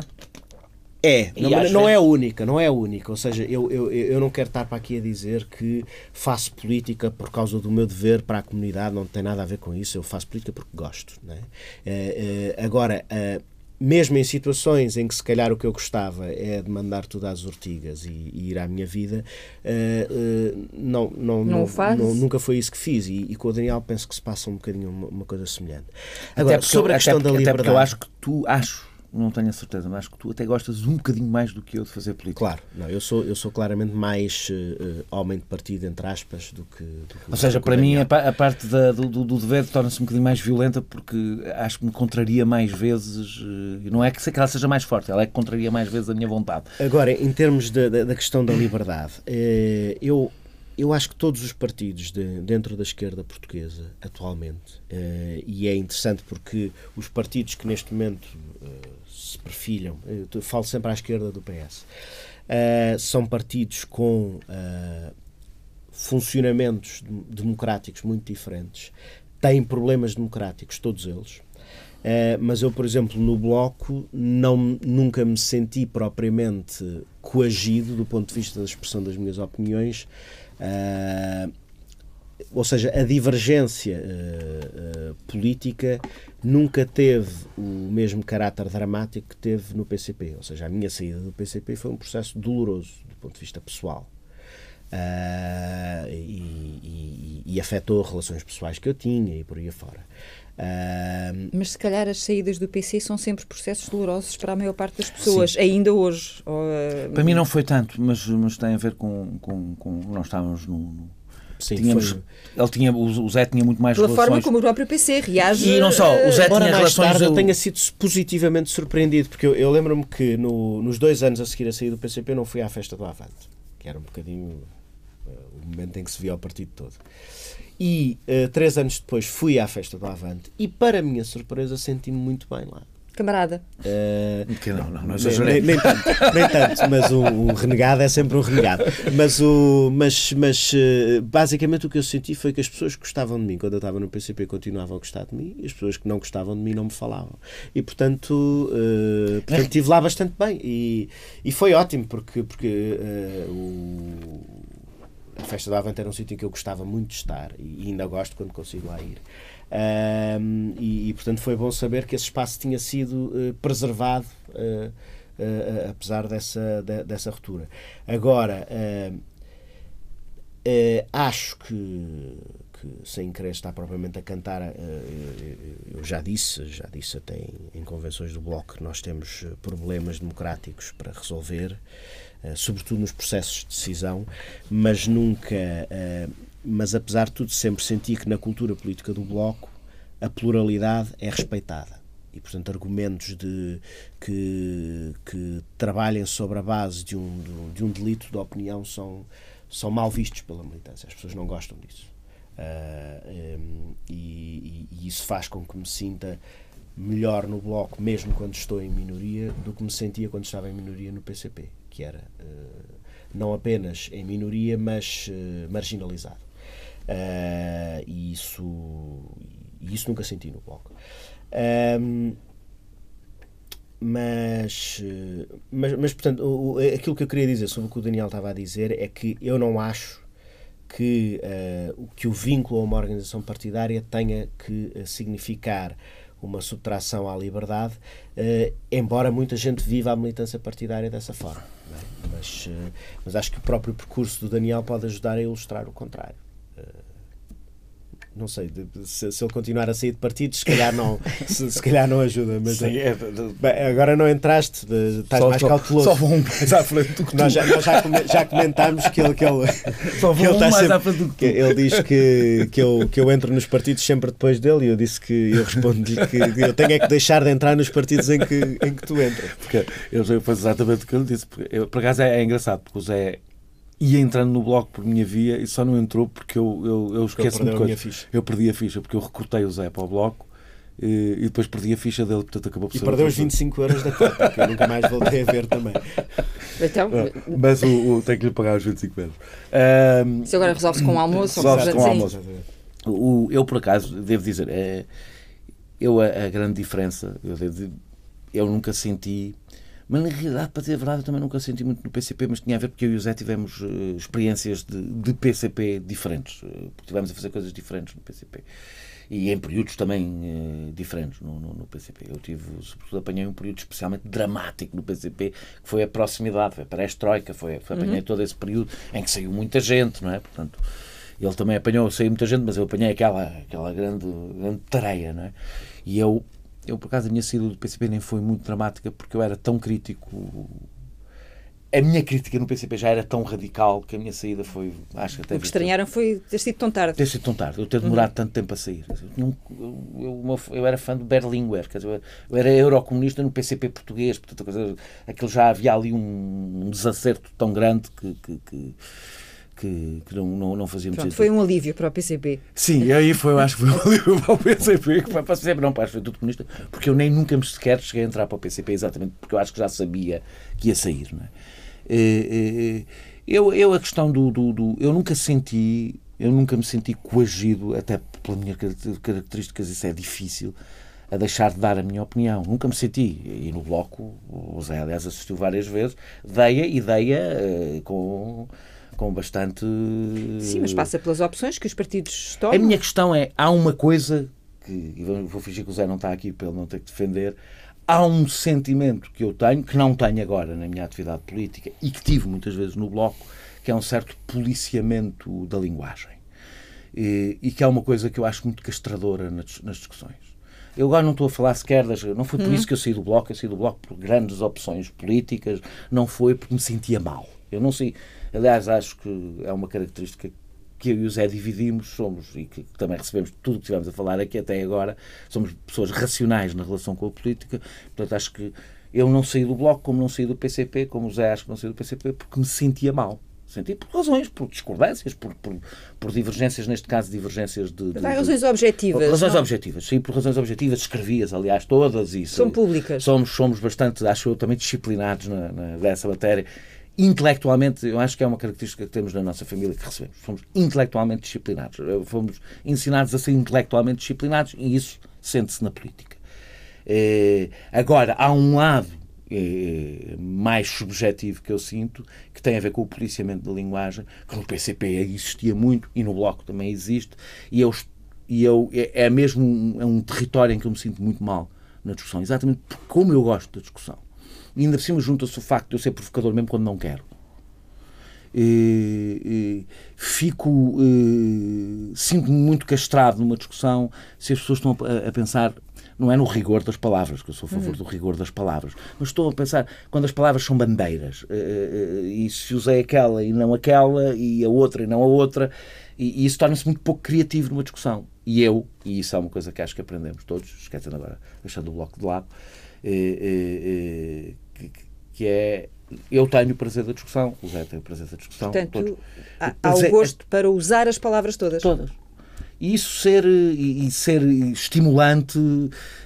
É, não, não, é a única, não é a única. Ou seja, eu, eu, eu não quero estar para aqui a dizer que faço política por causa do meu dever para a comunidade, não tem nada a ver com isso. Eu faço política porque gosto. Não é? é, é agora, é, mesmo em situações em que se calhar o que eu gostava é de mandar tudo às ortigas e, e ir à minha vida, uh, não, não, não, não, nunca foi isso que fiz. E, e, com o Daniel penso que se passa um bocadinho uma, uma coisa semelhante. Agora, sobre a questão porque, da liberdade. Até porque eu acho que tu, acho não tenho a certeza, mas acho que tu até gostas um bocadinho mais do que eu de fazer política. Claro, não, eu sou, eu sou claramente mais uh, homem de partido, entre aspas, do que. Do que Ou seja, para mim a, a parte da, do, do, dever torna-se um bocadinho mais violenta porque acho que me contraria mais vezes. Uh, não é que ela seja mais forte, ela é que contraria mais vezes a minha vontade. Agora, em termos de, de, da questão da liberdade, uh, eu eu acho que todos os partidos de, dentro da esquerda portuguesa, atualmente, uh, e é interessante porque os partidos que neste momento uh, se perfilham, eu falo sempre à esquerda do PS, uh, eh, são partidos com funcionamentos democráticos muito diferentes, têm problemas democráticos, todos eles. mas eu, por exemplo, no Bloco, não, nunca me senti propriamente coagido do ponto de vista da expressão das minhas opiniões. Uh, ou seja, a divergência uh, uh, política nunca teve o mesmo caráter dramático que teve no PCP. Ou seja, a minha saída do PCP foi um processo doloroso do ponto de vista pessoal. Uh, e, e, e, afetou relações pessoais que eu tinha e por aí afora. Uh, Mas se calhar as saídas do PC são sempre processos dolorosos para a maior parte das pessoas, sim. ainda hoje. Ou, uh... Para mim não foi tanto, mas, mas tem a ver com, com, com nós estávamos no, no... Sim, Tínhamos, foi... ele tinha, o Zé tinha muito mais Pela relações... forma como o próprio PC reage. E não só, o Zé Embora tinha mais relações... Tarde, eu tenha sido positivamente surpreendido, porque eu, eu lembro-me que no, nos dois anos a seguir a sair do PCP eu não fui à festa do Avante, que era um bocadinho uh, o momento em que se via o partido todo. E uh, três anos depois fui à festa do Avante e, para a minha surpresa, senti-me muito bem lá. Camarada. Uh, que não, não, não nem, nem, tanto, nem tanto, mas um, um, renegado é sempre um renegado. Mas, o, mas, mas uh, basicamente o que eu senti foi que as pessoas que gostavam de mim quando eu estava no PCP continuavam a gostar de mim e as pessoas que não gostavam de mim não me falavam. E portanto, uh, portanto estive lá bastante bem e, e foi ótimo porque, porque o a Festa da Avante era um sítio em que eu gostava muito de estar e ainda gosto quando consigo lá ir. E, e, portanto, foi bom saber que esse espaço tinha sido uh, preservado, uh, uh, apesar dessa, de, dessa ruptura. Agora, acho que que sem querer estar propriamente a cantar, eu já disse, já disse até em, convenções do Bloco que nós temos problemas democráticos para resolver, sobretudo nos processos de decisão, mas nunca, mas apesar de tudo sempre senti que na cultura política do Bloco a pluralidade é respeitada e, portanto, argumentos de, que, que trabalhem sobre a base de um, de um delito de opinião são, são mal vistos pela militância. As pessoas não gostam disso. Uh, ah, um, e, e, isso faz com que me sinta melhor no bloco, mesmo quando estou em minoria, do que me sentia quando estava em minoria no PCP, que era uh, não apenas em minoria, mas uh, marginalizado. E isso, e isso nunca senti no bloco. Um, mas, mas, mas, portanto, o, aquilo que eu queria dizer sobre o que o Daniel estava a dizer é que eu não acho que, uh, que o vínculo a uma organização partidária tenha que uh, significar uma subtração à liberdade, uh, embora muita gente viva a militância partidária dessa forma. É? Mas, mas acho que o próprio percurso do Daniel pode ajudar a ilustrar o contrário não sei, se, se, ele continuar a sair de partidos, se calhar não, se, se calhar não ajuda. Mas Sim, é, bem, agora não entraste, estás só, mais só, cauteloso. Só vou um mais à frente do que nós, já, nós já, já, comentámos que ele, que ele, só vou ele um mais sempre, à frente do que, que Ele diz que, que, eu, que eu entro nos partidos sempre depois dele e eu disse que eu respondo-lhe que eu tenho é que deixar de entrar nos partidos em que, em que tu entras. Porque eu foi exatamente o que ele disse. Porque eu, por acaso é, é engraçado, porque o Zé ia entrando no bloco por minha via e só não entrou porque eu, eu, eu esqueço-me de coisas. Eu perdi a ficha porque eu recrutei o Zé para o bloco e, e depois perdi a ficha dele, portanto acabou por E perdeu os 25 euros da conta, que eu nunca mais voltei a ver também. Então, mas o, o, tem que lhe pagar os 25 euros. Um, Isso agora resolve-se com o almoço? Resolve-se com o almoço. O, eu, por acaso, devo dizer, é, eu a, a grande diferença, eu, devo, eu nunca senti mas na realidade, para dizer a verdade, eu também nunca senti muito no PCP, mas tinha a ver porque eu e o Zé tivemos uh, experiências de, de, PCP diferentes, uh, porque tivemos a fazer coisas diferentes no PCP. E em períodos também uh, diferentes no, no, no, PCP. Eu tive, sobretudo, apanhei um período especialmente dramático no PCP, que foi a proximidade, foi a perestroika, foi, foi apanhei uhum. todo esse período em que saiu muita gente, não é? Portanto, ele também apanhou, saiu muita gente, mas eu apanhei aquela, aquela grande, grande tareia, não é? E eu eu, por acaso, a minha saída do PCP nem foi muito dramática porque eu era tão crítico. A minha crítica no PCP já era tão radical que a minha saída foi. Acho que até o que estranharam foi ter sido tão tarde. Ter sido tão tarde, eu ter demorado uhum. tanto tempo a sair. Eu, eu, eu, era fã do Berlinguer, quer dizer, eu era eurocomunista no PCP português, portanto, aquilo já havia ali um, um desacerto tão grande que, que, que que, que não, não, não fazíamos Pronto, Foi um alívio para o PCP. Sim, aí foi, eu acho que foi um alívio para o PCP, que para o PCP não para o Partido Comunista, porque eu nem nunca me sequer cheguei a entrar para o PCP, exatamente porque eu acho que já sabia que ia sair. Não é? Eh, eh, eu, eu, a questão do, do, do, Eu nunca senti. Eu nunca me senti coagido, até pelas minhas características, isso é difícil, a deixar de dar a minha opinião. Nunca me senti. E no Bloco, o Zé, aliás, assistiu várias vezes, dei-a e dei-a uh, com com bastante. Sim, mas passa pelas opções que os partidos tomam. A minha questão é: há uma coisa que, e vou fingir que o Zé não está aqui para ele não ter que defender. Há um sentimento que eu tenho, que não tenho agora na minha atividade política e que tive muitas vezes no Bloco, que é um certo policiamento da linguagem. E, e que é uma coisa que eu acho muito castradora nas, nas discussões. Eu agora não estou a falar sequer das. Não foi por uhum. isso que eu saí do Bloco, eu saí do Bloco por grandes opções políticas, não foi porque me sentia mal. Eu não sei. Aliás, acho que é uma característica que eu e o Zé dividimos, somos, e que também recebemos tudo o que estivemos a falar aqui até agora, somos pessoas racionais na relação com a política, portanto acho que eu não saí do Bloco como não saí do PCP, como o Zé acho que não saí do PCP, porque me sentia mal. Senti por razões, por discordâncias, por, por, por divergências, neste caso divergências de... de, de razões objetivas. Razões não? objetivas, sim, por razões objetivas, escrevi-as, aliás, todas. E, São públicas. Somos, somos bastante, acho eu, também disciplinados na, na, nessa matéria intelectualmente, eu acho que é uma característica que temos na nossa família que recebemos. Fomos intelectualmente disciplinados. Fomos ensinados a ser intelectualmente disciplinados e isso sente-se na política. É, agora, há um lado eh, mais subjetivo que eu sinto, que tem a ver com o policiamento da linguagem, que no PCP existia muito e no Bloco também existe, e eu, e eu é, é mesmo um, é um território em que eu me sinto muito mal na discussão, exatamente como eu gosto da discussão. E ainda por cima junta-se o facto de eu ser provocador mesmo quando não quero. E, fico sinto-me muito castrado numa discussão se as pessoas estão a, a pensar não é no rigor das palavras, que eu sou a favor uhum. do rigor das palavras, mas estou a pensar quando as palavras são bandeiras, eh, eh, eh, e se usei aquela e não aquela, e a outra e não a outra, e, e isso torna-se muito pouco criativo numa discussão. E eu, e isso é uma coisa que acho que aprendemos todos, esquecendo agora, deixando o bloco de lado, que, que é eu tenho o prazer da discussão, o Zé tem o prazer da discussão. Portanto, todos. há, o gosto para usar as palavras todas. Todas. E isso ser, e, ser estimulante,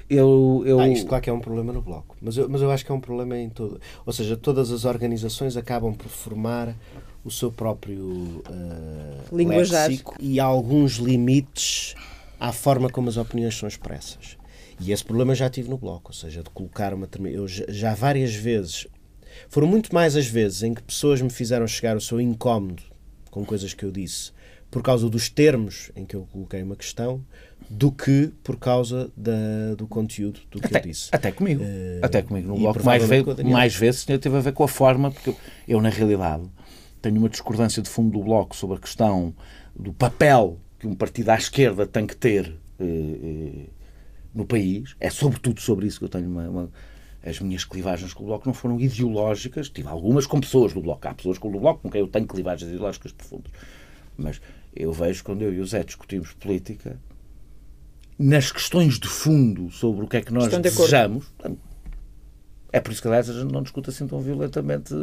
eu... eu... Ah, isto claro que é um problema no Bloco, mas eu, mas eu acho que é um problema em todo... Ou seja, todas as organizações acabam por formar o seu próprio uh, Linguajar. léxico e há alguns limites à forma como as opiniões são expressas. E esse problema já tive no Bloco, ou seja, de colocar uma... Eu já várias vezes... Foram muito mais as vezes em que pessoas me fizeram chegar o seu incómodo com coisas que eu disse por causa dos termos em que eu coloquei uma questão do que por causa da, do conteúdo do que até, eu disse. Até comigo. Uh, até comigo. No bloco, mais, mais vezes teve a ver com a forma, porque eu, eu, na realidade, tenho uma discordância de fundo do bloco sobre a questão do papel que um partido à esquerda tem que ter uh, uh, no país. É sobretudo sobre isso que eu tenho uma, uma as minhas clivagens com o Bloco não foram ideológicas, tive algumas com pessoas do Bloco. Há pessoas com o Bloco com quem eu tenho clivagens ideológicas profundas. Mas eu vejo quando eu e o Zé discutimos política, nas questões de fundo sobre o que é que nós desejamos, é por isso que, aliás, a gente não discute assim tão violentamente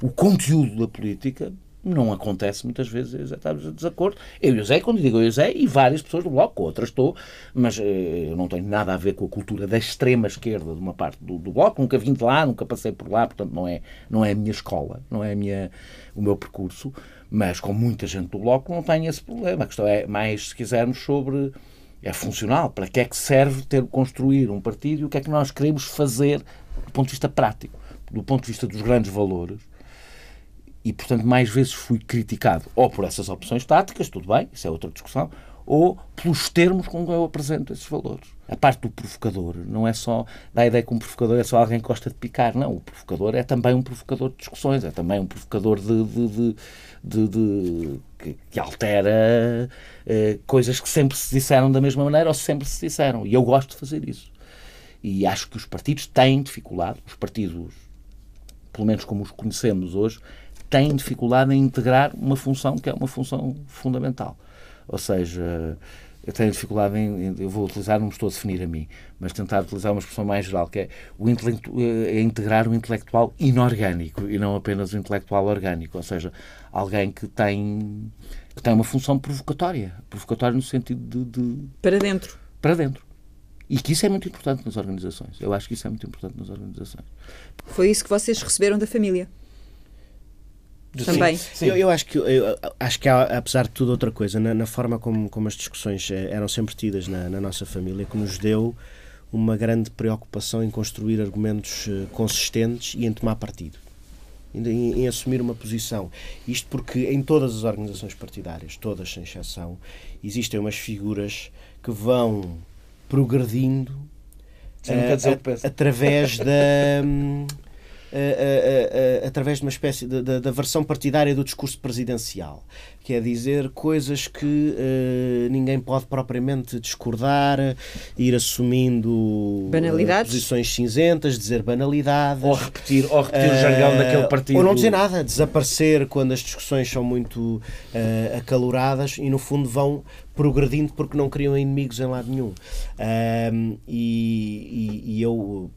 o conteúdo da política. Não acontece muitas vezes estamos em desacordo. Eu e o Zé, quando digo eu e o Zé, e várias pessoas do Bloco, outras estou, mas eh, eu não tenho nada a ver com a cultura da extrema esquerda de uma parte do, do Bloco. Nunca vim de lá, nunca passei por lá, portanto não é, não é a minha escola, não é a minha, o meu percurso. Mas com muita gente do Bloco não tem esse problema. A questão é mais, se quisermos, sobre. É funcional. Para que é que serve ter construir um partido e o que é que nós queremos fazer do ponto de vista prático, do ponto de vista dos grandes valores. E, portanto, mais vezes fui criticado ou por essas opções táticas, tudo bem, isso é outra discussão, ou pelos termos com que eu apresento esses valores. A parte do provocador não é só da ideia que um provocador é só alguém que gosta de picar, não. O provocador é também um provocador de discussões, é também um provocador de, de, de, de, que, que, altera eh, coisas que sempre se disseram da mesma maneira ou sempre se disseram. E eu gosto de fazer isso. E acho que os partidos têm dificuldade, os partidos, pelo menos como os conhecemos hoje, têm dificuldade em integrar uma função que é uma função fundamental. Ou seja, eu tenho dificuldade em, eu vou utilizar, não me estou a definir a mim, mas tentar utilizar uma expressão mais geral, que é o é integrar o intelectual inorgânico e não apenas o intelectual orgânico, ou seja, alguém que tem, que tem uma função provocatória, provocatória no sentido de, de... Para dentro. Para dentro. E que isso é muito importante nas organizações. Eu acho que isso é muito importante nas organizações. Foi isso que vocês receberam da família? Também. Sim, sim. Eu, eu, acho que, eu, acho que há, apesar de tudo, outra coisa, na, na forma como, como as discussões eh, eram sempre tidas na, na, nossa família, que nos deu uma grande preocupação em construir argumentos eh, consistentes e em tomar partido. Em, em, assumir uma posição. Isto porque em todas as organizações partidárias, todas sem exceção, existem umas figuras que vão progredindo Sim, uh, a, através da. Hum, uh, uh, através de uma espécie de, de, da versão partidária do discurso presidencial, que é dizer coisas que ninguém pode propriamente discordar, ir assumindo banalidades. posições cinzentas, dizer banalidades. Ou repetir, ou repetir o jargão daquele partido. Ou não dizer nada, desaparecer quando as discussões são muito acaloradas e, no fundo, vão progredindo porque não criam inimigos em lado nenhum. Um, e, e, e, eu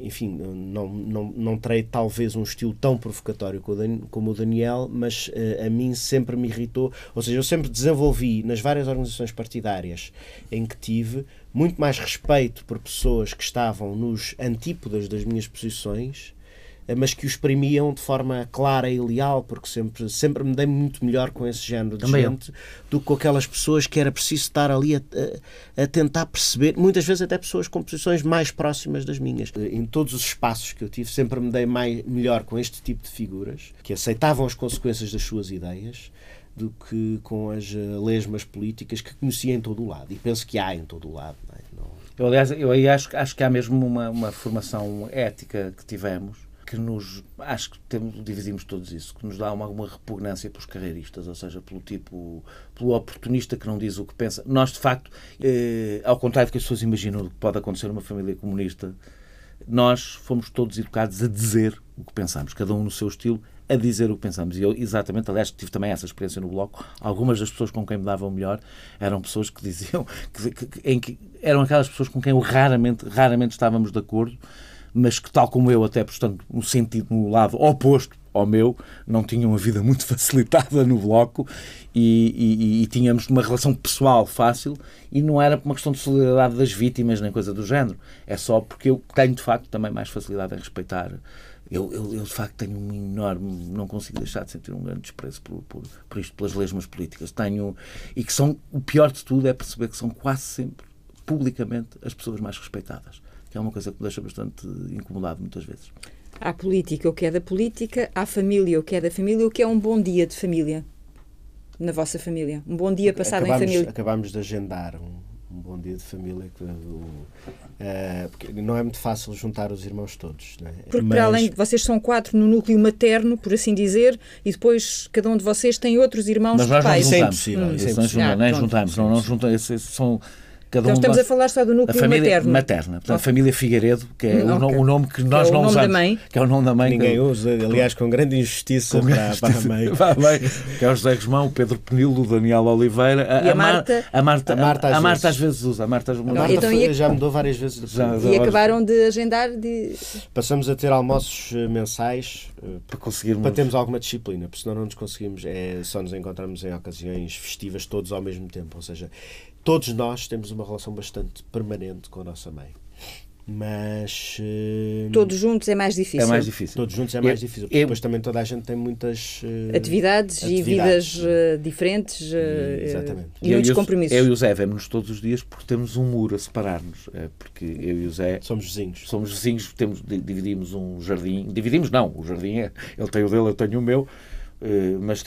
enfim, não, não, não terei talvez um estilo tão provocatório como o Daniel, mas uh, a mim sempre me irritou. Ou seja, eu sempre desenvolvi nas várias organizações partidárias em que tive muito mais respeito por pessoas que estavam nos antípodas das minhas posições mas que o exprimiam de forma clara e leal, porque sempre, sempre me dei muito melhor com esse género de Também gente eu. do que com aquelas pessoas que era preciso estar ali a, a, a, tentar perceber, muitas vezes até pessoas com posições mais próximas das minhas. Em todos os espaços que eu tive, sempre me dei mais, melhor com este tipo de figuras, que aceitavam as consequências das suas ideias, do que com as uh, lesmas políticas que conhecia em todo o lado. E penso que há em todo o lado. Não é? não... Eu, aliás, eu aí acho, acho que há mesmo uma, uma formação ética que tivemos que nos, acho que temos, dividimos todos isso, que nos dá uma, uma repugnância pelos carreiristas, ou seja, pelo tipo, pelo oportunista que não diz o que pensa. Nós, de facto, eh, ao contrário do que as pessoas imaginam que pode acontecer numa família comunista, nós fomos todos educados a dizer o que pensamos, cada um no seu estilo, a dizer o que pensamos. E eu, exatamente, aliás, tive também essa experiência no Bloco. Algumas das pessoas com quem me davam melhor eram pessoas que diziam que, que, em que eram aquelas pessoas com quem eu raramente, raramente estávamos de acordo, mas que, tal como eu, até portanto, no sentido, no lado oposto ao meu, não tinham a vida muito facilitada no Bloco e, e, e, tínhamos uma relação pessoal fácil e não era por uma questão de solidariedade das vítimas nem coisa do género. É só porque eu tenho, de facto, também mais facilidade em respeitar eu, eu, eu, de facto tenho um enorme, não consigo deixar de sentir um grande desprezo por, por, por isto, pelas lesmas políticas. Tenho, e que são, o pior de tudo é perceber que são quase sempre, publicamente, as pessoas mais respeitadas. Que é uma coisa que me deixa bastante incomodado muitas vezes. Há política o que é da política, há família o que é da família, o que é um bom dia de família na vossa família. Um bom dia passado acabamos, em família. Acabamos de agendar um, um bom dia de família. Que, o, Uh, porque não é muito fácil juntar os irmãos todos. Né? Porque, Mas... para além de vocês são quatro no núcleo materno, por assim dizer, e depois cada um de vocês tem outros irmãos Mas nós pais. Não juntamos, hum. isso é impossível. Hum. Não, é juntamos, não, não juntamos. São Cada então um estamos a falar só do núcleo família materno. materna. Portanto, a família Figueiredo, que é hum, okay. o, nome que nós que é não usamos. mãe. Que é o nome da mãe. Ninguém que... usa, aliás, com grande injustiça, com para, para, a mãe. Para a mãe. que é o José Guzmão, o Pedro Penilo, o Daniel Oliveira. A, e a, Marta? A Marta, a Marta, a, Marta às vezes usa. A Marta, a Marta então, foi, já mudou várias vezes. Já, e acabaram de agendar. De... Passamos a ter almoços eh, mensais eh, para conseguirmos. Para termos alguma disciplina, porque senão não nos conseguimos. É, só nos encontramos em ocasiões festivas todos ao mesmo tempo. Ou seja, todos nós temos uma relação bastante permanente com a nossa mãe. Mas. Uh, todos juntos é mais difícil. É mais difícil. Todos juntos é mais eu, difícil. Porque eu, depois também toda a gente tem muitas. Uh, atividades, atividades, e vidas uh, diferentes. exatamente. E, e muitos compromissos. Eu e o Zé vemos-nos todos os dias porque temos um muro a separar-nos. É porque eu e o Zé. Somos vizinhos. Somos vizinhos, temos, dividimos um jardim. Dividimos, não. O jardim é. Ele tem o dele, eu tenho o meu mas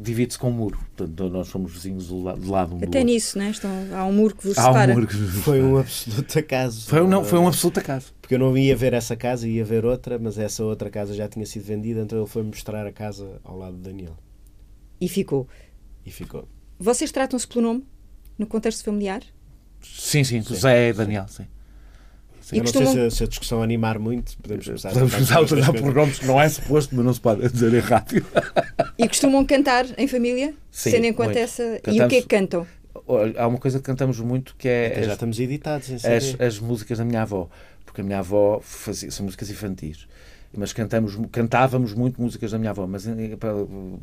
divide-se com um muro. Portanto, nós somos vizinhos de lado um Até do nisso, né? Estão, há um muro que vos há separa. Um muro que Foi um absoluto acaso. Foi, não, foi um absoluto acaso. Porque eu não ia ver essa casa, ia ver outra, mas essa outra casa já tinha sido vendida, então ele foi mostrar a casa ao lado de Daniel. E ficou. E ficou. Vocês tratam-se pelo nome no contexto familiar? Sim, sim, sim. José e Daniel, sim. Sim, eu não costumam... sei se, se, a discussão animar muito, podemos começar podemos a utilizar pronomes que não é suposto, mas não se pode dizer em rádio. E costumam cantar em família? Sim, Sendo enquanto essa. Cantamos... E o que é que cantam? Há uma coisa que cantamos muito que é. As, já estamos editados em as, as músicas da minha avó, porque a minha avó fazia, são músicas infantis mas cantamos, cantávamos muito músicas da minha avó, mas eh,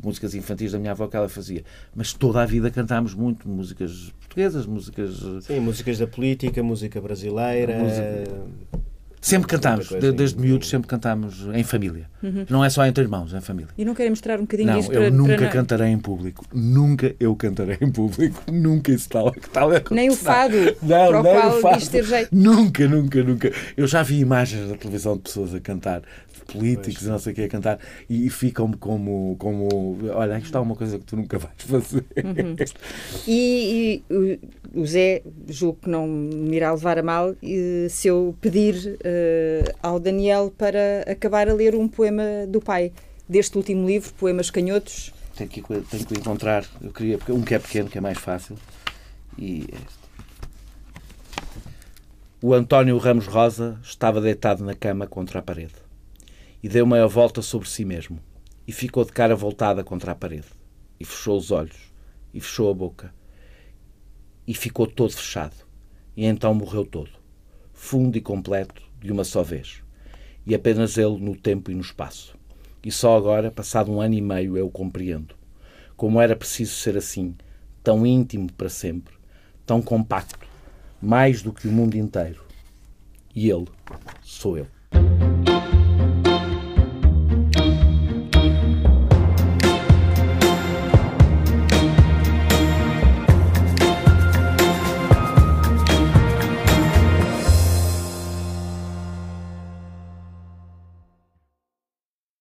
músicas infantis da minha avó que ela fazia. Mas toda a vida cantámos muito músicas portuguesas, músicas. Eh, Sim, músicas da política, música brasileira. Música... Sempre cantámos, desde assim. miúdos sempre cantámos em família. Uhum. Não é só entre irmãos, é em família. E não querem mostrar um bocadinho não, disso para eu nunca para cantarei em público. Nunca eu cantarei em público. Nunca isso tal, tal é Nem o fado não, para o qual o fado. ter jeito. Nunca, nunca, nunca. Eu já vi imagens da televisão de pessoas a cantar políticos e não sei o que a cantar e ficam-me como, como olha, isto é uma coisa que tu nunca vais fazer. Uhum. E, e, o Zé, julgo que não me irá levar a mal se eu pedir uh, ao Daniel para acabar a ler um poema do pai deste último livro, Poemas Canhotos. Tenho que, tenho que encontrar, eu queria, um que é pequeno, que é mais fácil. E este. O António Ramos Rosa estava deitado na cama contra a parede e deu meia volta sobre si mesmo e ficou de cara voltada contra a parede e fechou os olhos e fechou a boca e ficou todo fechado e então morreu todo, fundo e completo de uma só vez e apenas ele no tempo e no espaço. E só agora, passado um ano e meio, eu compreendo como era preciso ser assim, tão íntimo para sempre, tão compacto, mais do que o mundo inteiro. E ele sou eu.